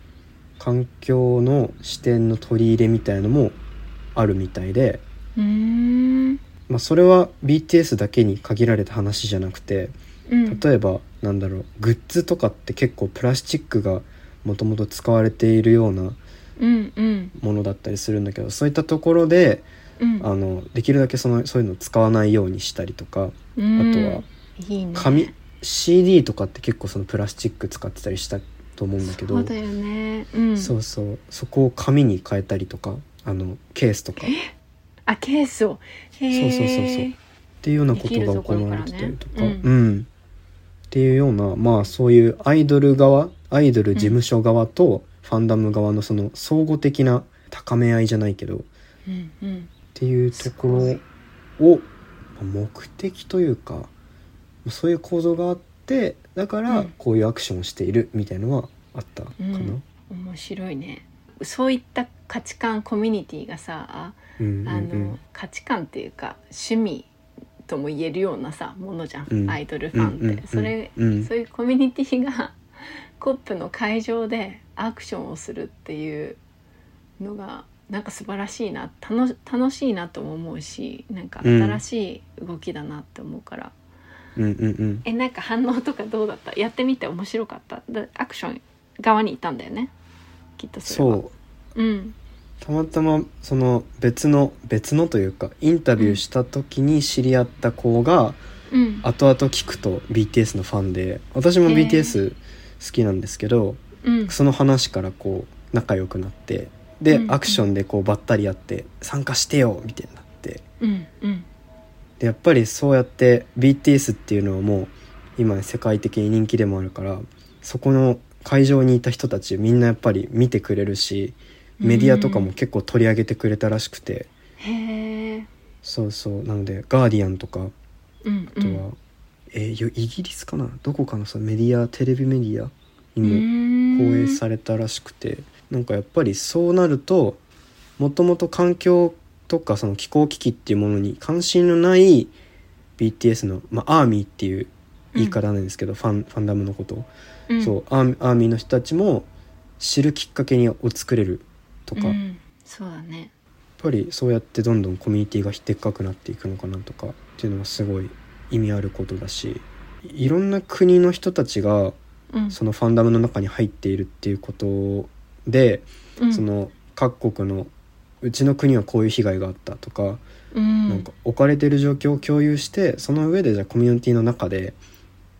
環境の視点の取り入れみたいのもあるみたいで、まあ、それは BTS だけに限られた話じゃなくてうん。例えばなんだろうグッズとかって結構プラスチックがもともと使われているようなうんうん。ものだったりするんだけどそういったところでうん。あのできるだけそのそういうのを使わないようにしたりとかうん。あとはいいね。紙 CD とかって結構そのプラスチック使ってたりしたと思うんだけどそうだよね。うん。そうそう。そこを紙に変えたりとかあのケースとか。っあケースを。そうそうそうそう。ていうようなことが行われてたりとか。うん、っていうようなまあそういうアイドル側アイドル事務所側とファンダム側のその相互的な高め合いじゃないけどっうんうん。ていうとこすろをまあ目的というかそういう構造があってだからうん。こういうアクションをしているみたいのはあったかな。うん。面白いね。そういった価値観コミュニティがさうんうんあの、うん価値観っていうか趣味とも言えるようなさものじゃん、うん。アイドルファンって、うんうんうん。それ、うん。そういうコミュニティがコップの会場でアクションをするっていうのがなんか素晴らしいな。楽楽しいなとも思うしなんか新しい動きだなって思うから、うんうんうん。えなんか反応とかどうだった？やってみて面白かった？だアクション側にいたんだよね。きっとそれは。そう。うんたまたまその別の別のというかインタビューした時に知り合った子がうん。後々聞くと BTS のファンで私も BTS 好きなんですけどうん。その話からこう仲良くなってで、うん。うんアクションでこうばったりやって参加してよみたいになって。うん。うん。でやっぱりそうやって BTS っていうのはもう今世界的に人気でもあるからそこの会場にいた人たちみんなやっぱり見てくれるしメディアとかも結構取り上げてくれたらしくて、そうそう。なので「ガーディアン」とかうんあとは、えーよイギリスかな？どこかのさメディアテレビメディアにも放映されたらしくて。なんかやっぱりそうなるともともと環境とかその気候危機っていうものに関心のない BTS の、まあ、アーミーっていう言い方なんですけど、ファンファンダムのこと。を、うん。そうアーミーの人たちも知るきっかけにを作れるとか、やっうん。そうだね。ぱりそうやってどんどんコミュニティがでっかくなっていくのかなとかっていうのはすごい意味あることだしいろんな国の人たちがうん。そのファンダムの中に入っているっていうことで、うん。その各国のうちの国はこういう被害があったとか、うん。なんか置かれてる状況を共有してその上でじゃあコミュニティの中で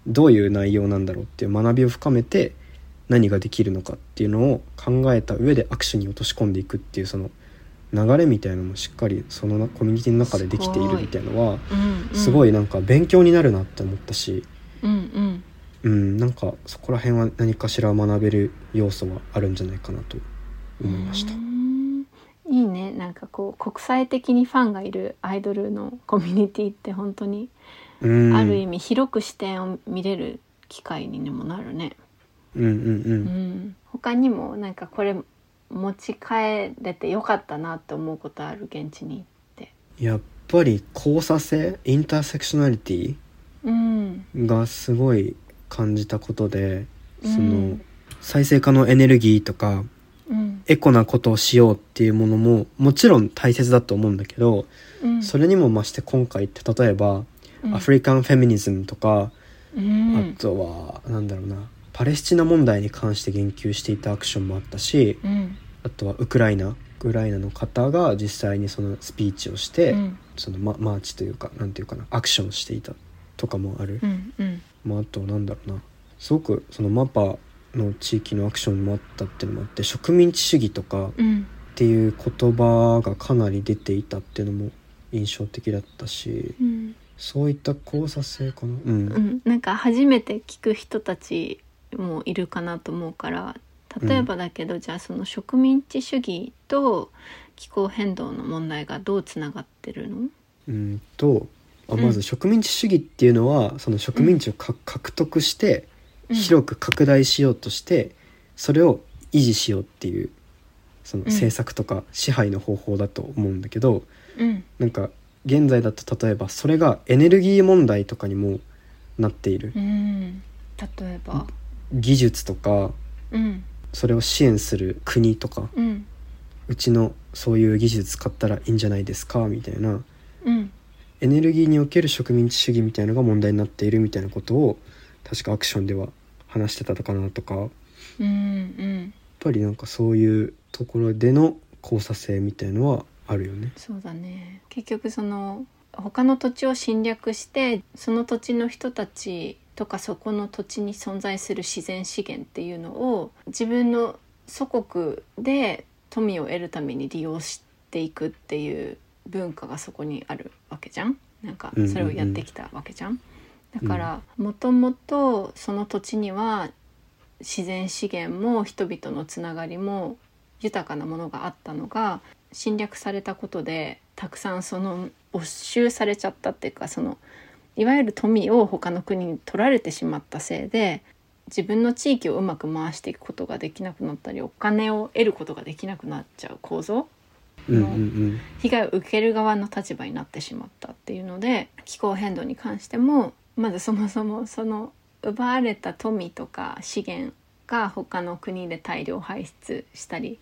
どういう内容なんだろうっていう学びを深めて何ができるのかっていうのを考えた上でアクションに落とし込んでいくっていうその流れみたいなのもしっかりそのコミュニティの中でできているみたいなのはすごいなんか勉強になるなって思ったし。うんうんうん、なんかそこら辺は何かしら学べる要素はあるんじゃないかなと思いましたう。んいいねなんかこう国際的にファンがいるアイドルのコミュニティって本当にうん、ある意味広く視点を見れる機会にもなるね。うんうんううん。ん、他にもなんかこれ持ち帰れてよかったなって思うことある現地に行って。やっぱり交差性？インターセクショナリティうん。がすごい感じたことで、うん。その再生可能エネルギーとかうん。エコなことをしようっていうものももちろん大切だと思うんだけど、うん。それにも増して今回って例えば、うん。アフリカンフェミニズムとか、うん。あとはなんだろうなパレスチナ問題に関して言及していたアクションもあったしうん。あとはウクライナウクライナの方が実際にそのスピーチをして、うん。そのママーチというかなんていうかなアクションしていたとかもある、うんうん。まあ、あとなんだろうな。すごくそのマパの地域のアクションもあったっていうのもあって植民地主義とかっうん。ていう言葉がかなり出ていたっていうのも印象的だったしうん。そういった交差性かな。うん、うん、なんか初めて聞く人たちもいるかなと思うから例えばだけど、じゃあその植民地主義と気候変動の問題がどうつながってるの？うんとあまずうん植民地主義っていうのはその植民地をか獲得して広く拡大しようとしてそれを維持しようっていうそのうん政策とか支配の方法だと思うんだけど、うん。なんか現在だと例えばそれがエネルギー問題とかにもなっている。うん。例えば技術とかうん。それを支援する国とかうん。うちのそういう技術使ったらいいんじゃないですかみたいな。うん。エネルギーにおける植民地主義みたいなのが問題になっているみたいなことを確かアクションでは話してたのかなとか。やっうん。うんぱりなんかそういうところでの交差性みたいのはあるよね。そうだね。結局その他の土地を侵略してその土地の人たちとかそこの土地に存在する自然資源っていうのを自分の祖国で富を得るために利用していくっていう文化がそこにあるわけじゃん。なんかそれをやってきたわけじゃん。だからもともとその土地には自然資源も人々のつながりも豊かなものがあったのが侵略されたことでたくさんその没収されちゃったっていうかそのいわゆる富を他の国に取られてしまったせいで自分の地域をうまく回していくことができなくなったりお金を得ることができなくなっちゃう構造うんうんうん。被害を受ける側の立場になってしまったっていうので気候変動に関してもまずそもそもその奪われた富とか資源が他の国で大量排出したり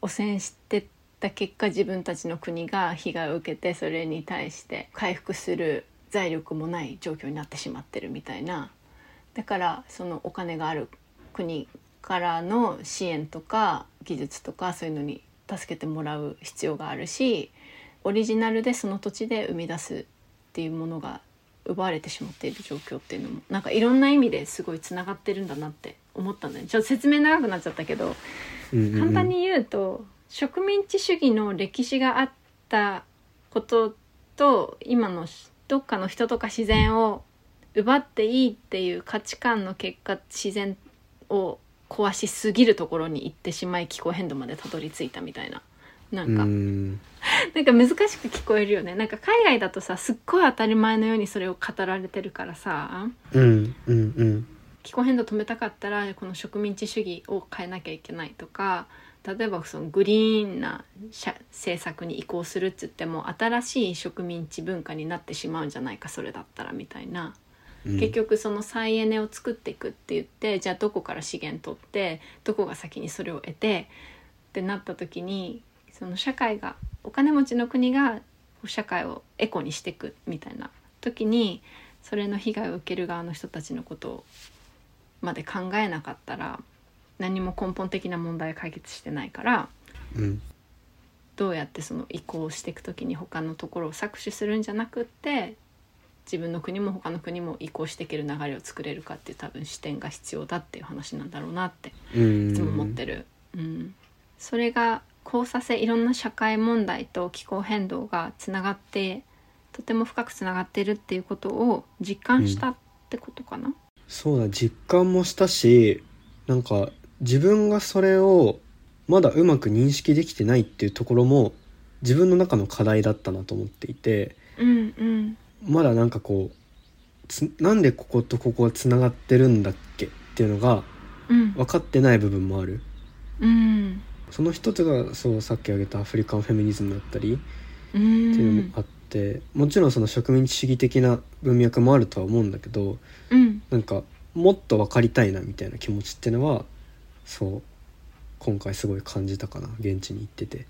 汚染してた結果自分たちの国が被害を受けてそれに対して回復する財力もない状況になってしまってるみたいな。だからそのお金がある国からの支援とか技術とかそういうのに助けてもらう必要があるしオリジナルでその土地で生み出すっていうものが奪われてしまっている状況っていうのもなんかいろんな意味ですごいつながってるんだなって思ったんだよ。ちょっと説明長くなっちゃったけどうんうんうん。簡単に言うと植民地主義の歴史があったことと今のどっかの人とか自然を奪っていいっていう価値観の結果自然を壊しすぎるところに行ってしまい気候変動までたどり着いたみたいな。なんか、うん。なんか難しく聞こえるよね。なんか海外だとさすっごい当たり前のようにそれを語られてるからさ。うん。うん。うん。気候変動止めたかったらこの植民地主義を変えなきゃいけないとか例えばそのグリーンな社政策に移行するっつっても新しい植民地文化になってしまうんじゃないかそれだったらみたいな、うん。結局その再エネを作っていくって言ってじゃあどこから資源取ってどこが先にそれを得てってなった時にその社会がお金持ちの国が社会をエコにしていくみたいな時にそれの被害を受ける側の人たちのことまで考えなかったら何も根本的な問題解決してないからうん。どうやってその移行していく時に他のところを搾取するんじゃなくって自分の国も他の国も移行していける流れを作れるかっていう多分視点が必要だっていう話なんだろうなってうん。いつも思ってる。うん、それが交差性いろんな社会問題と気候変動がつながってとても深くつながってるっていうことを実感したってことかな、そうだ実感もしたしなんか自分がそれをまだうまく認識できてないっていうところも自分の中の課題だったなと思っていてうん、うん。まだなんかこうつなんでこことここがつながってるんだっけ？っていうのがうん。分かってない部分もある。うん。その一つがそうさっき挙げたアフリカンフェミニズムだったりうっていうのもあって、もちろんその植民地主義的な文脈もあるとは思うんだけどん。なんかもっと分かりたいなみたいな気持ちっていうのはそう今回すごい感じたかな現地に行ってて。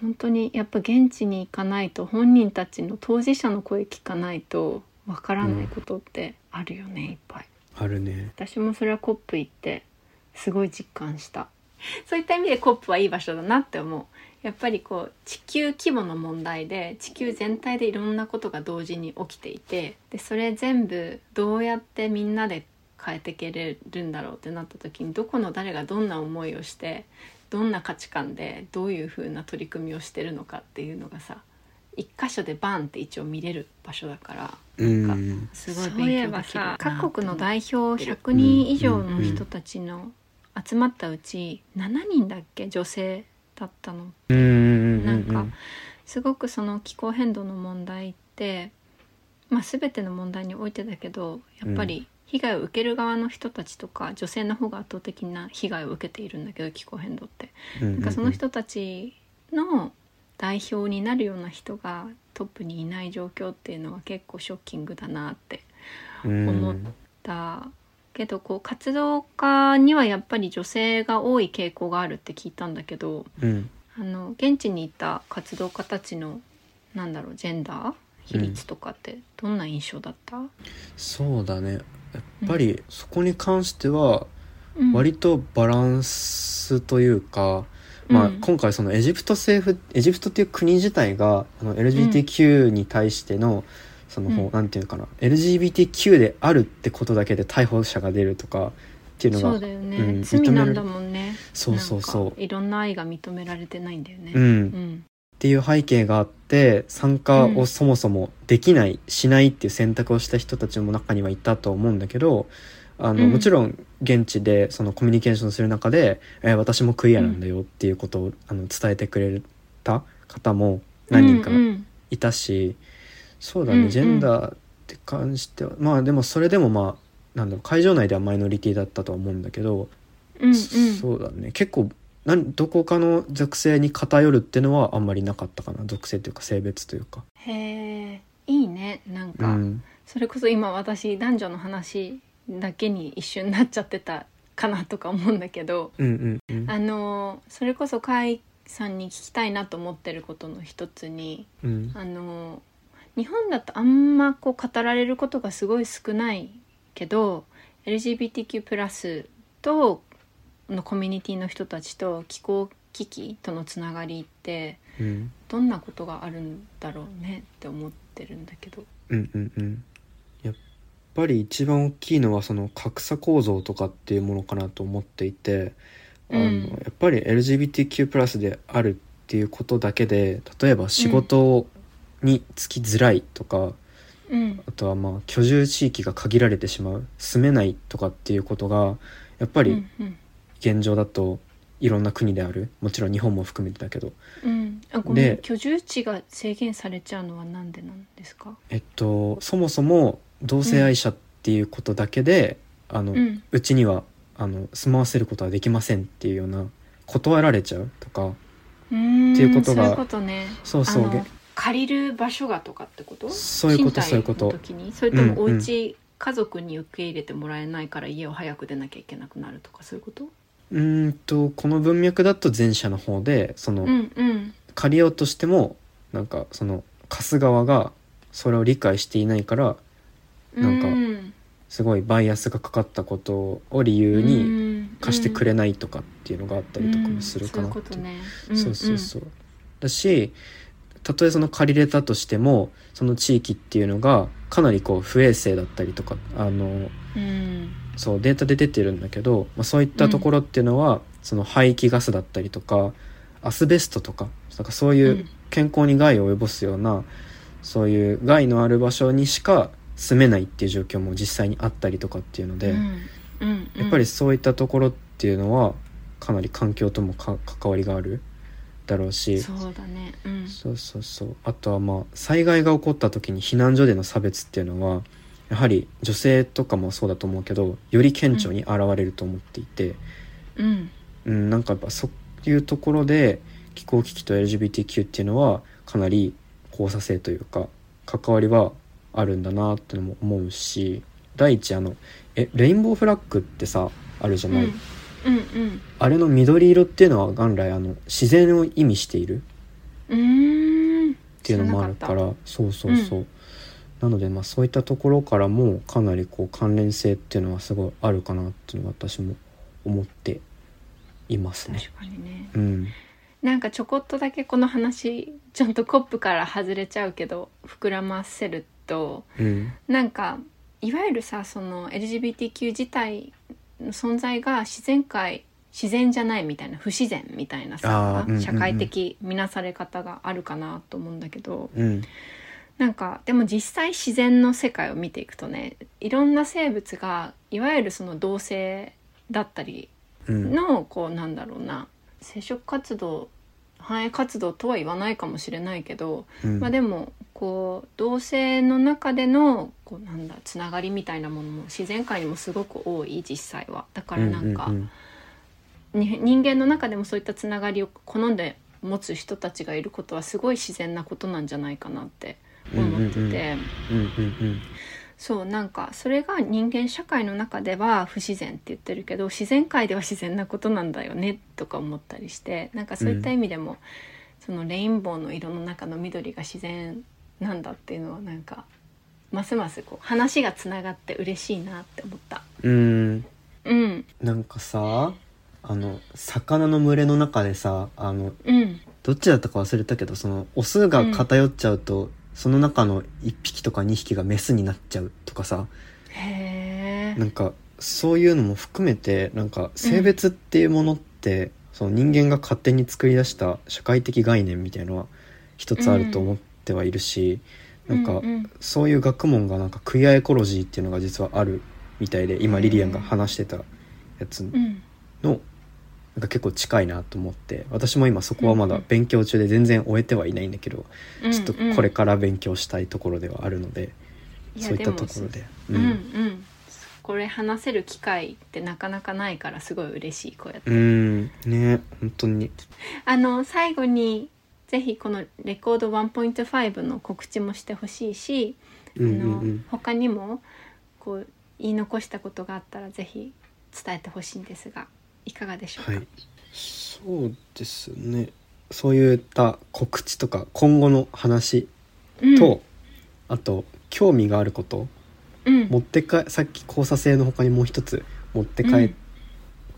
本当にやっぱ現地に行かないと本人たちの当事者の声聞かないとわからないことってあるよね、いっぱい。あるね。私もそれはコップ行ってすごい実感した。そういった意味でコップはいい場所だなって思う。やっぱりこう地球規模の問題で地球全体でいろんなことが同時に起きていてでそれ全部どうやってみんなで変えていけれるんだろうってなった時にどこの誰がどんな思いをしてどんな価値観でどういう風な取り組みをしてるのかっていうのがさ一箇所でバンって一応見れる場所だからうなんんすごいそういえ勉強できるばさ各国の代表100人以上の人たちの集まったうち7人だっけ女性だったの。なんかすごくその気候変動の問題って、まあ、全ての問題においてだけどやっぱり被害を受ける側の人たちとか女性の方が圧倒的な被害を受けているんだけど気候変動って。なんかその人たちの代表になるような人がトップにいない状況っていうのは結構ショッキングだなって思ったけどこう活動家にはやっぱり女性が多い傾向があるって聞いたんだけどうん。あの現地にいた活動家たちのなんだろうジェンダー比率とかってどんな印象だった、そうだねやっぱりそこに関してはうん。割とバランスというか、まあうん。今回そのエジプト政府エジプトっていう国自体があの LGBTQ に対しての、その、うん。なんていうのかな LGBTQ であるってことだけで逮捕者が出るとかっていうのがそうだよね、うん罪なんだもんね。そうそうそう。いろんな愛が認められてないんだよね。うん、うんっていう背景があって参加うん。をそもそもできない、しないっていう選択をした人たちも中にはいたと思うんだけどあの、うん。もちろん現地でそのコミュニケーションする中で、えー私もクイアなんだよっていうことを、あの伝えてくれた方も何人かうんうん。いたし、そうだね、うんうん。ジェンダーって関してはまあでもそれでもまあなんだろう会場内ではマイノリティだったとは思うんだけど、うんうん。そうだね結構どこかの属性に偏るっていうのはあんまりなかったかな。属性というか性別というか。へえいいね。なんか、うん。それこそ今私男女の話だけに一瞬なっちゃってたかなとか思うんだけどうんうんうん。あのそれこそ甲斐さんに聞きたいなと思ってることの一つにうん。あの日本だとあんまこう語られることがすごい少ないけど LGBTQ+ とのコミュニティの人たちと気候危機とのつながりってうん。どんなことがあるんだろうねって思ってるんだけど。うんうんうん。やっぱり一番大きいのはその格差構造とかっていうものかなと思っていて、あのうん。やっぱり LGBTQ+ であるっていうことだけで例えば仕事に就きづらいとか、うん。あとはまあ居住地域が限られてしまう住めないとかっていうことがやっぱりうんうん現状だといろんな国である。もちろん日本も含めてだけど。うん、あごめんで居住地が制限されちゃうのはなんでなんですか？えっとそもそも同性愛者っていうことだけで、あのうん。うちにはあの住まわせることはできませんっていうような断られちゃうとか。っていうことがそういうことね。そうそう借りる場所がとかってこと？そういうことそういうこと。それともおうん。家、家族に受け入れてもらえないから家を早く出なきゃいけなくなるとかそういうこと？うーんとこの文脈だと前者の方でその、うんうん借りようとしてもなんかその貸す側がそれを理解していないからなんかうんすごいバイアスがかかったことを理由に貸してくれないとかっていうのがあったりとかもするかなって。いううん。そういうことね。そうそうそう。だしたとえその借りれたとしてもその地域っていうのがかなりこう不衛生だったりとかあのうんうんそうデータで出てるんだけど、まあ、そういったところっていうのは、その排気ガスだったりとかアスベストとかなんかそういううん。健康に害を及ぼすようなそういう害のある場所にしか住めないっていう状況も実際にあったりとかっていうので、うん。うん。やっぱりそういったところっていうのはかなり環境ともか関わりがあるだろうしそうだね。うん。そうそうそう。あとはまあ災害が起こった時に避難所での差別っていうのはやはり女性とかもそうだと思うけどより顕著に現れると思っていて、うん。うん、なんかやっぱそういうところで気候危機と LGBTQ っていうのはかなり交差性というか関わりはあるんだなってのも思うし第一あのえレインボーフラッグってさあるじゃない、うん。うんあれの緑色っていうのは元来あの自然を意味しているっっていうのもあるからそうそうそう、なのでまあそういったところからもかなりこう関連性っていうのはすごいあるかなっていうのは私も思っていますね。確。かにね。うん、なんかちょこっとだけこの話ちょっとコップから外れちゃうけど膨らませるとうん、なんかいわゆるさその LGBTQ 自体の存在が自然界自然じゃないみたいな不自然みたいなあさうんうん。社会的見なされ方があるかなと思うんだけどうん、なんかでも実際自然の世界を見ていくとねいろんな生物がいわゆるその同性だったりうん、のこうなんだろうな生殖活動繁栄活動とは言わないかもしれないけど、うん。まあでもこう同性の中でのこうなんだつながりみたいなものも自然界にもすごく多い実際は。だからなんか、人間の中でもそういったつながりを好んで持つ人たちがいることはすごい自然なことなんじゃないかなって思ってて。うんうんうんうんそうなんかそれが人間社会の中では不自然って言ってるけど自然界では自然なことなんだよねとか思ったりしてなんかそういった意味でも、そのレインボーの色の中の緑が自然なんだっていうのはなんかますますこう話がつながって嬉しいなって思った。うんうんなんかさあの魚の群れの中でさあのうんどっちだったか忘れたけどそのオスが偏っちゃうと、その中の1匹とか2匹がメスになっちゃうとかさ。なんかそういうのも含めてなんか性別っていうものって、その人間が勝手に作り出した社会的概念みたいのは一つあると思ってはいるし、なん。かうんうんそういう学問がなんかクイアエコロジーっていうのが実はあるみたいで今リリアンが話してたやつうん。のなんか結構近いなと思って私も今そこはまだ勉強中で全然終えてはいないんだけど、うんちょっとこれから勉強したいところではあるので、いやそういったところで。うん。うんこれ話せる機会ってなかなかないからすごい嬉しいこうやってうん。ね。本当に。あの最後にぜひこのレコード1.5の告知もしてほしいし、うんうんうあのん他にもこう言い残したことがあったらぜひ伝えてほしいんですがいかがでしょうか、はい。そうですね。そういった告知とか今後の話うん。と、あと興味があることうん。持ってかさっき交差性の他にもう一つ持って帰っ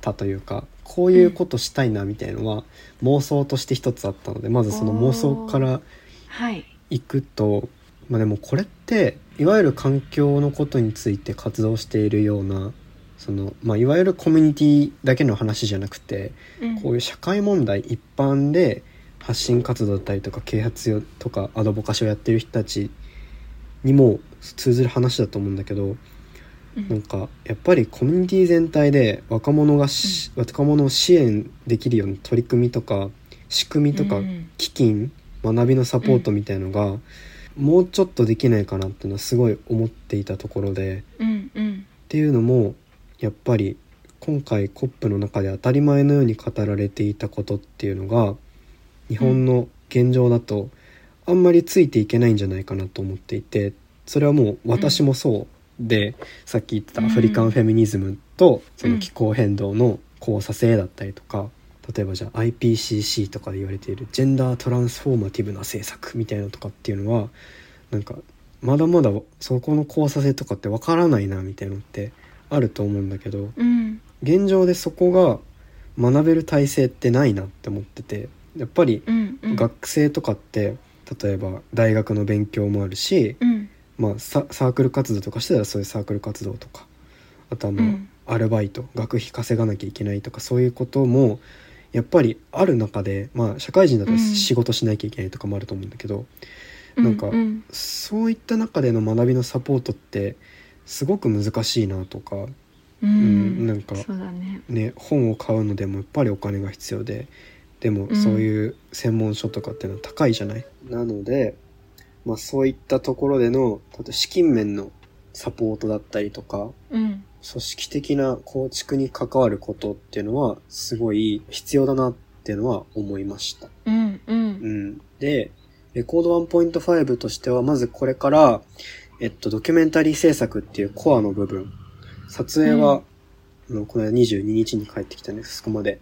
たというか、こういうことしたいなみたいのは妄想として一つあったのでまずその妄想からはい。行くとまあでもこれっていわゆる環境のことについて活動しているようなその、まあ、いわゆるコミュニティだけの話じゃなくてうん。こういう社会問題一般で発信活動だったりとか啓発とかアドボカシをやってる人たちにも通ずる話だと思うんだけどうん。なんかやっぱりコミュニティ全体で若者がし、若者を支援できるような取り組みとか仕組みとかうん。基金学びのサポートみたいのが、もうちょっとできないかなっていうのはすごい思っていたところでうんうん。っていうのもやっぱり今回 COP の中で当たり前のように語られていたことっていうのが日本の現状だとあんまりついていけないんじゃないかなと思っていてそれはもう私もそうで、さっき言ってたアフリカンフェミニズムとその気候変動の交差性だったりとか例えばじゃあ IPCC とかで言われているジェンダートランスフォーマティブな政策みたいなのとかっていうのはなんかまだまだそこの交差性とかってわからないなみたいなのってあると思うんだけどうん。現状でそこが学べる体制ってないなって思っててやっぱり学生とかって例えば大学の勉強もあるし、うん。まあ、ササークル活動とかしてたらそういうサークル活動とかあとはまあ、うん。アルバイト学費稼がなきゃいけないとかそういうこともやっぱりある中で、まあ、社会人だとうん。仕事しなきゃいけないとかもあると思うんだけど、うなんかうん。そういった中での学びのサポートってすごく難しいなとか、ううんなんかそうだね。ね、本を買うのでもやっぱりお金が必要ででもうん。そういう専門書とかっていうのは高いじゃない、なので、まあ、そういったところでの資金面のサポートだったりとかうん。組織的な構築に関わることっていうのはすごい必要だなっていうのは思いました。うんうん。うん、でレコード1.5としてはまずこれから、えっと、ドキュメンタリー制作っていうコアの部分。撮影は、あのこの間22日に帰ってきたんです。そこまで、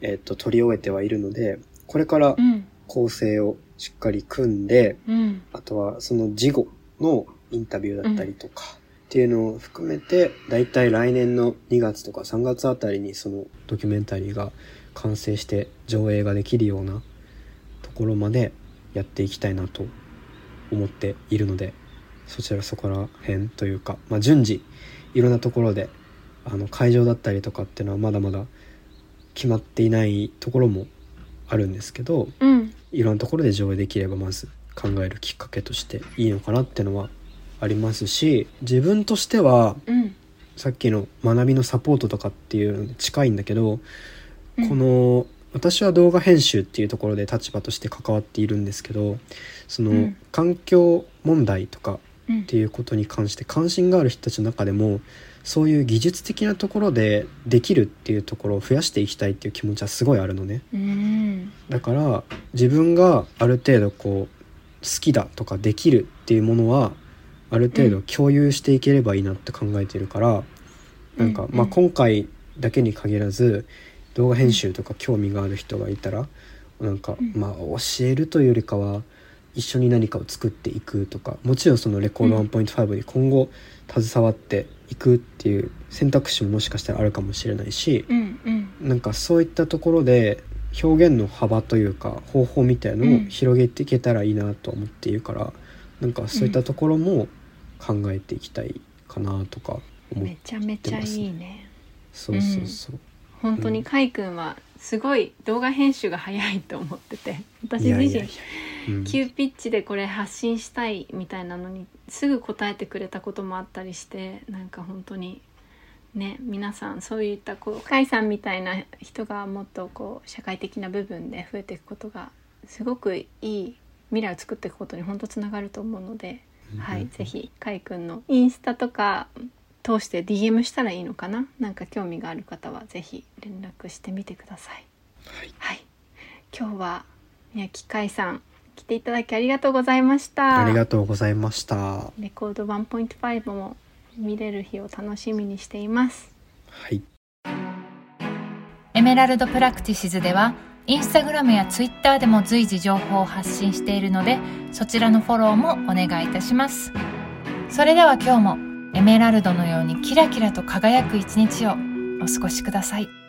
えっと、撮り終えてはいるのでこれからうん。構成をしっかり組んで、うん。あとはその事後のインタビューだったりとか、っていうのを含めて、だいたい来年の2月とか3月あたりにそのドキュメンタリーが完成して上映ができるようなところまでやっていきたいなと思っているので、そちらそこら辺というか、まあ、順次いろんなところであの会場だったりとかっていうのはまだまだ決まっていないところもあるんですけど、うん。いろんなところで上映できればまず考えるきっかけとしていいのかなっていうのはありますし自分としてはうん。さっきの学びのサポートとかっていうのに近いんだけど、うん。この私は動画編集っていうところで立場として関わっているんですけどその、うん。環境問題とかうんっていうことに関して関心がある人たちの中でもそういう技術的なところでできるっていうところを増やしていきたいっていう気持ちはすごいあるのね。うん。だから自分がある程度こう好きだとかできるっていうものはある程度共有していければいいなって考えてるから、なんか、まあ今回だけに限らず動画編集とか興味がある人がいたらなんか、うん。まあ教えるというよりかは一緒に何かを作っていくとかもちろんそのレコードうん1.5に今後携わっていくっていう選択肢ももしかしたらあるかもしれないし、うんうん。なんかそういったところで表現の幅というか方法みたいのを広げていけたらいいなと思っているから、なんかそういったところも考えていきたいかなとか思ってめちゃめちゃいいね。そうそうそう、本当にかいくんはすごい動画編集が早いと思ってて私自身急ピッチでこれ発信したいみたいなのにすぐ答えてくれたこともあったりしてなんか本当にね皆さんそういったこう甲斐さんみたいな人がもっとこう社会的な部分で増えていくことがすごくいい未来を作っていくことに本当つながると思うので、はい、ぜひ甲斐くんのインスタとか通して DM したらいいのかな？なんか興味がある方はぜひ連絡してみてください。はい、はい、今日は宮城海さん来ていただきありがとうございました。ありがとうございました。レコード1.5も見れる日を楽しみにしています。はい。エメラルドプラクティシズではインスタグラムやツイッターでも随時情報を発信しているのでそちらのフォローもお願いいたしますそれでは今日もエメラルドのようにキラキラと輝く一日をお過ごしください。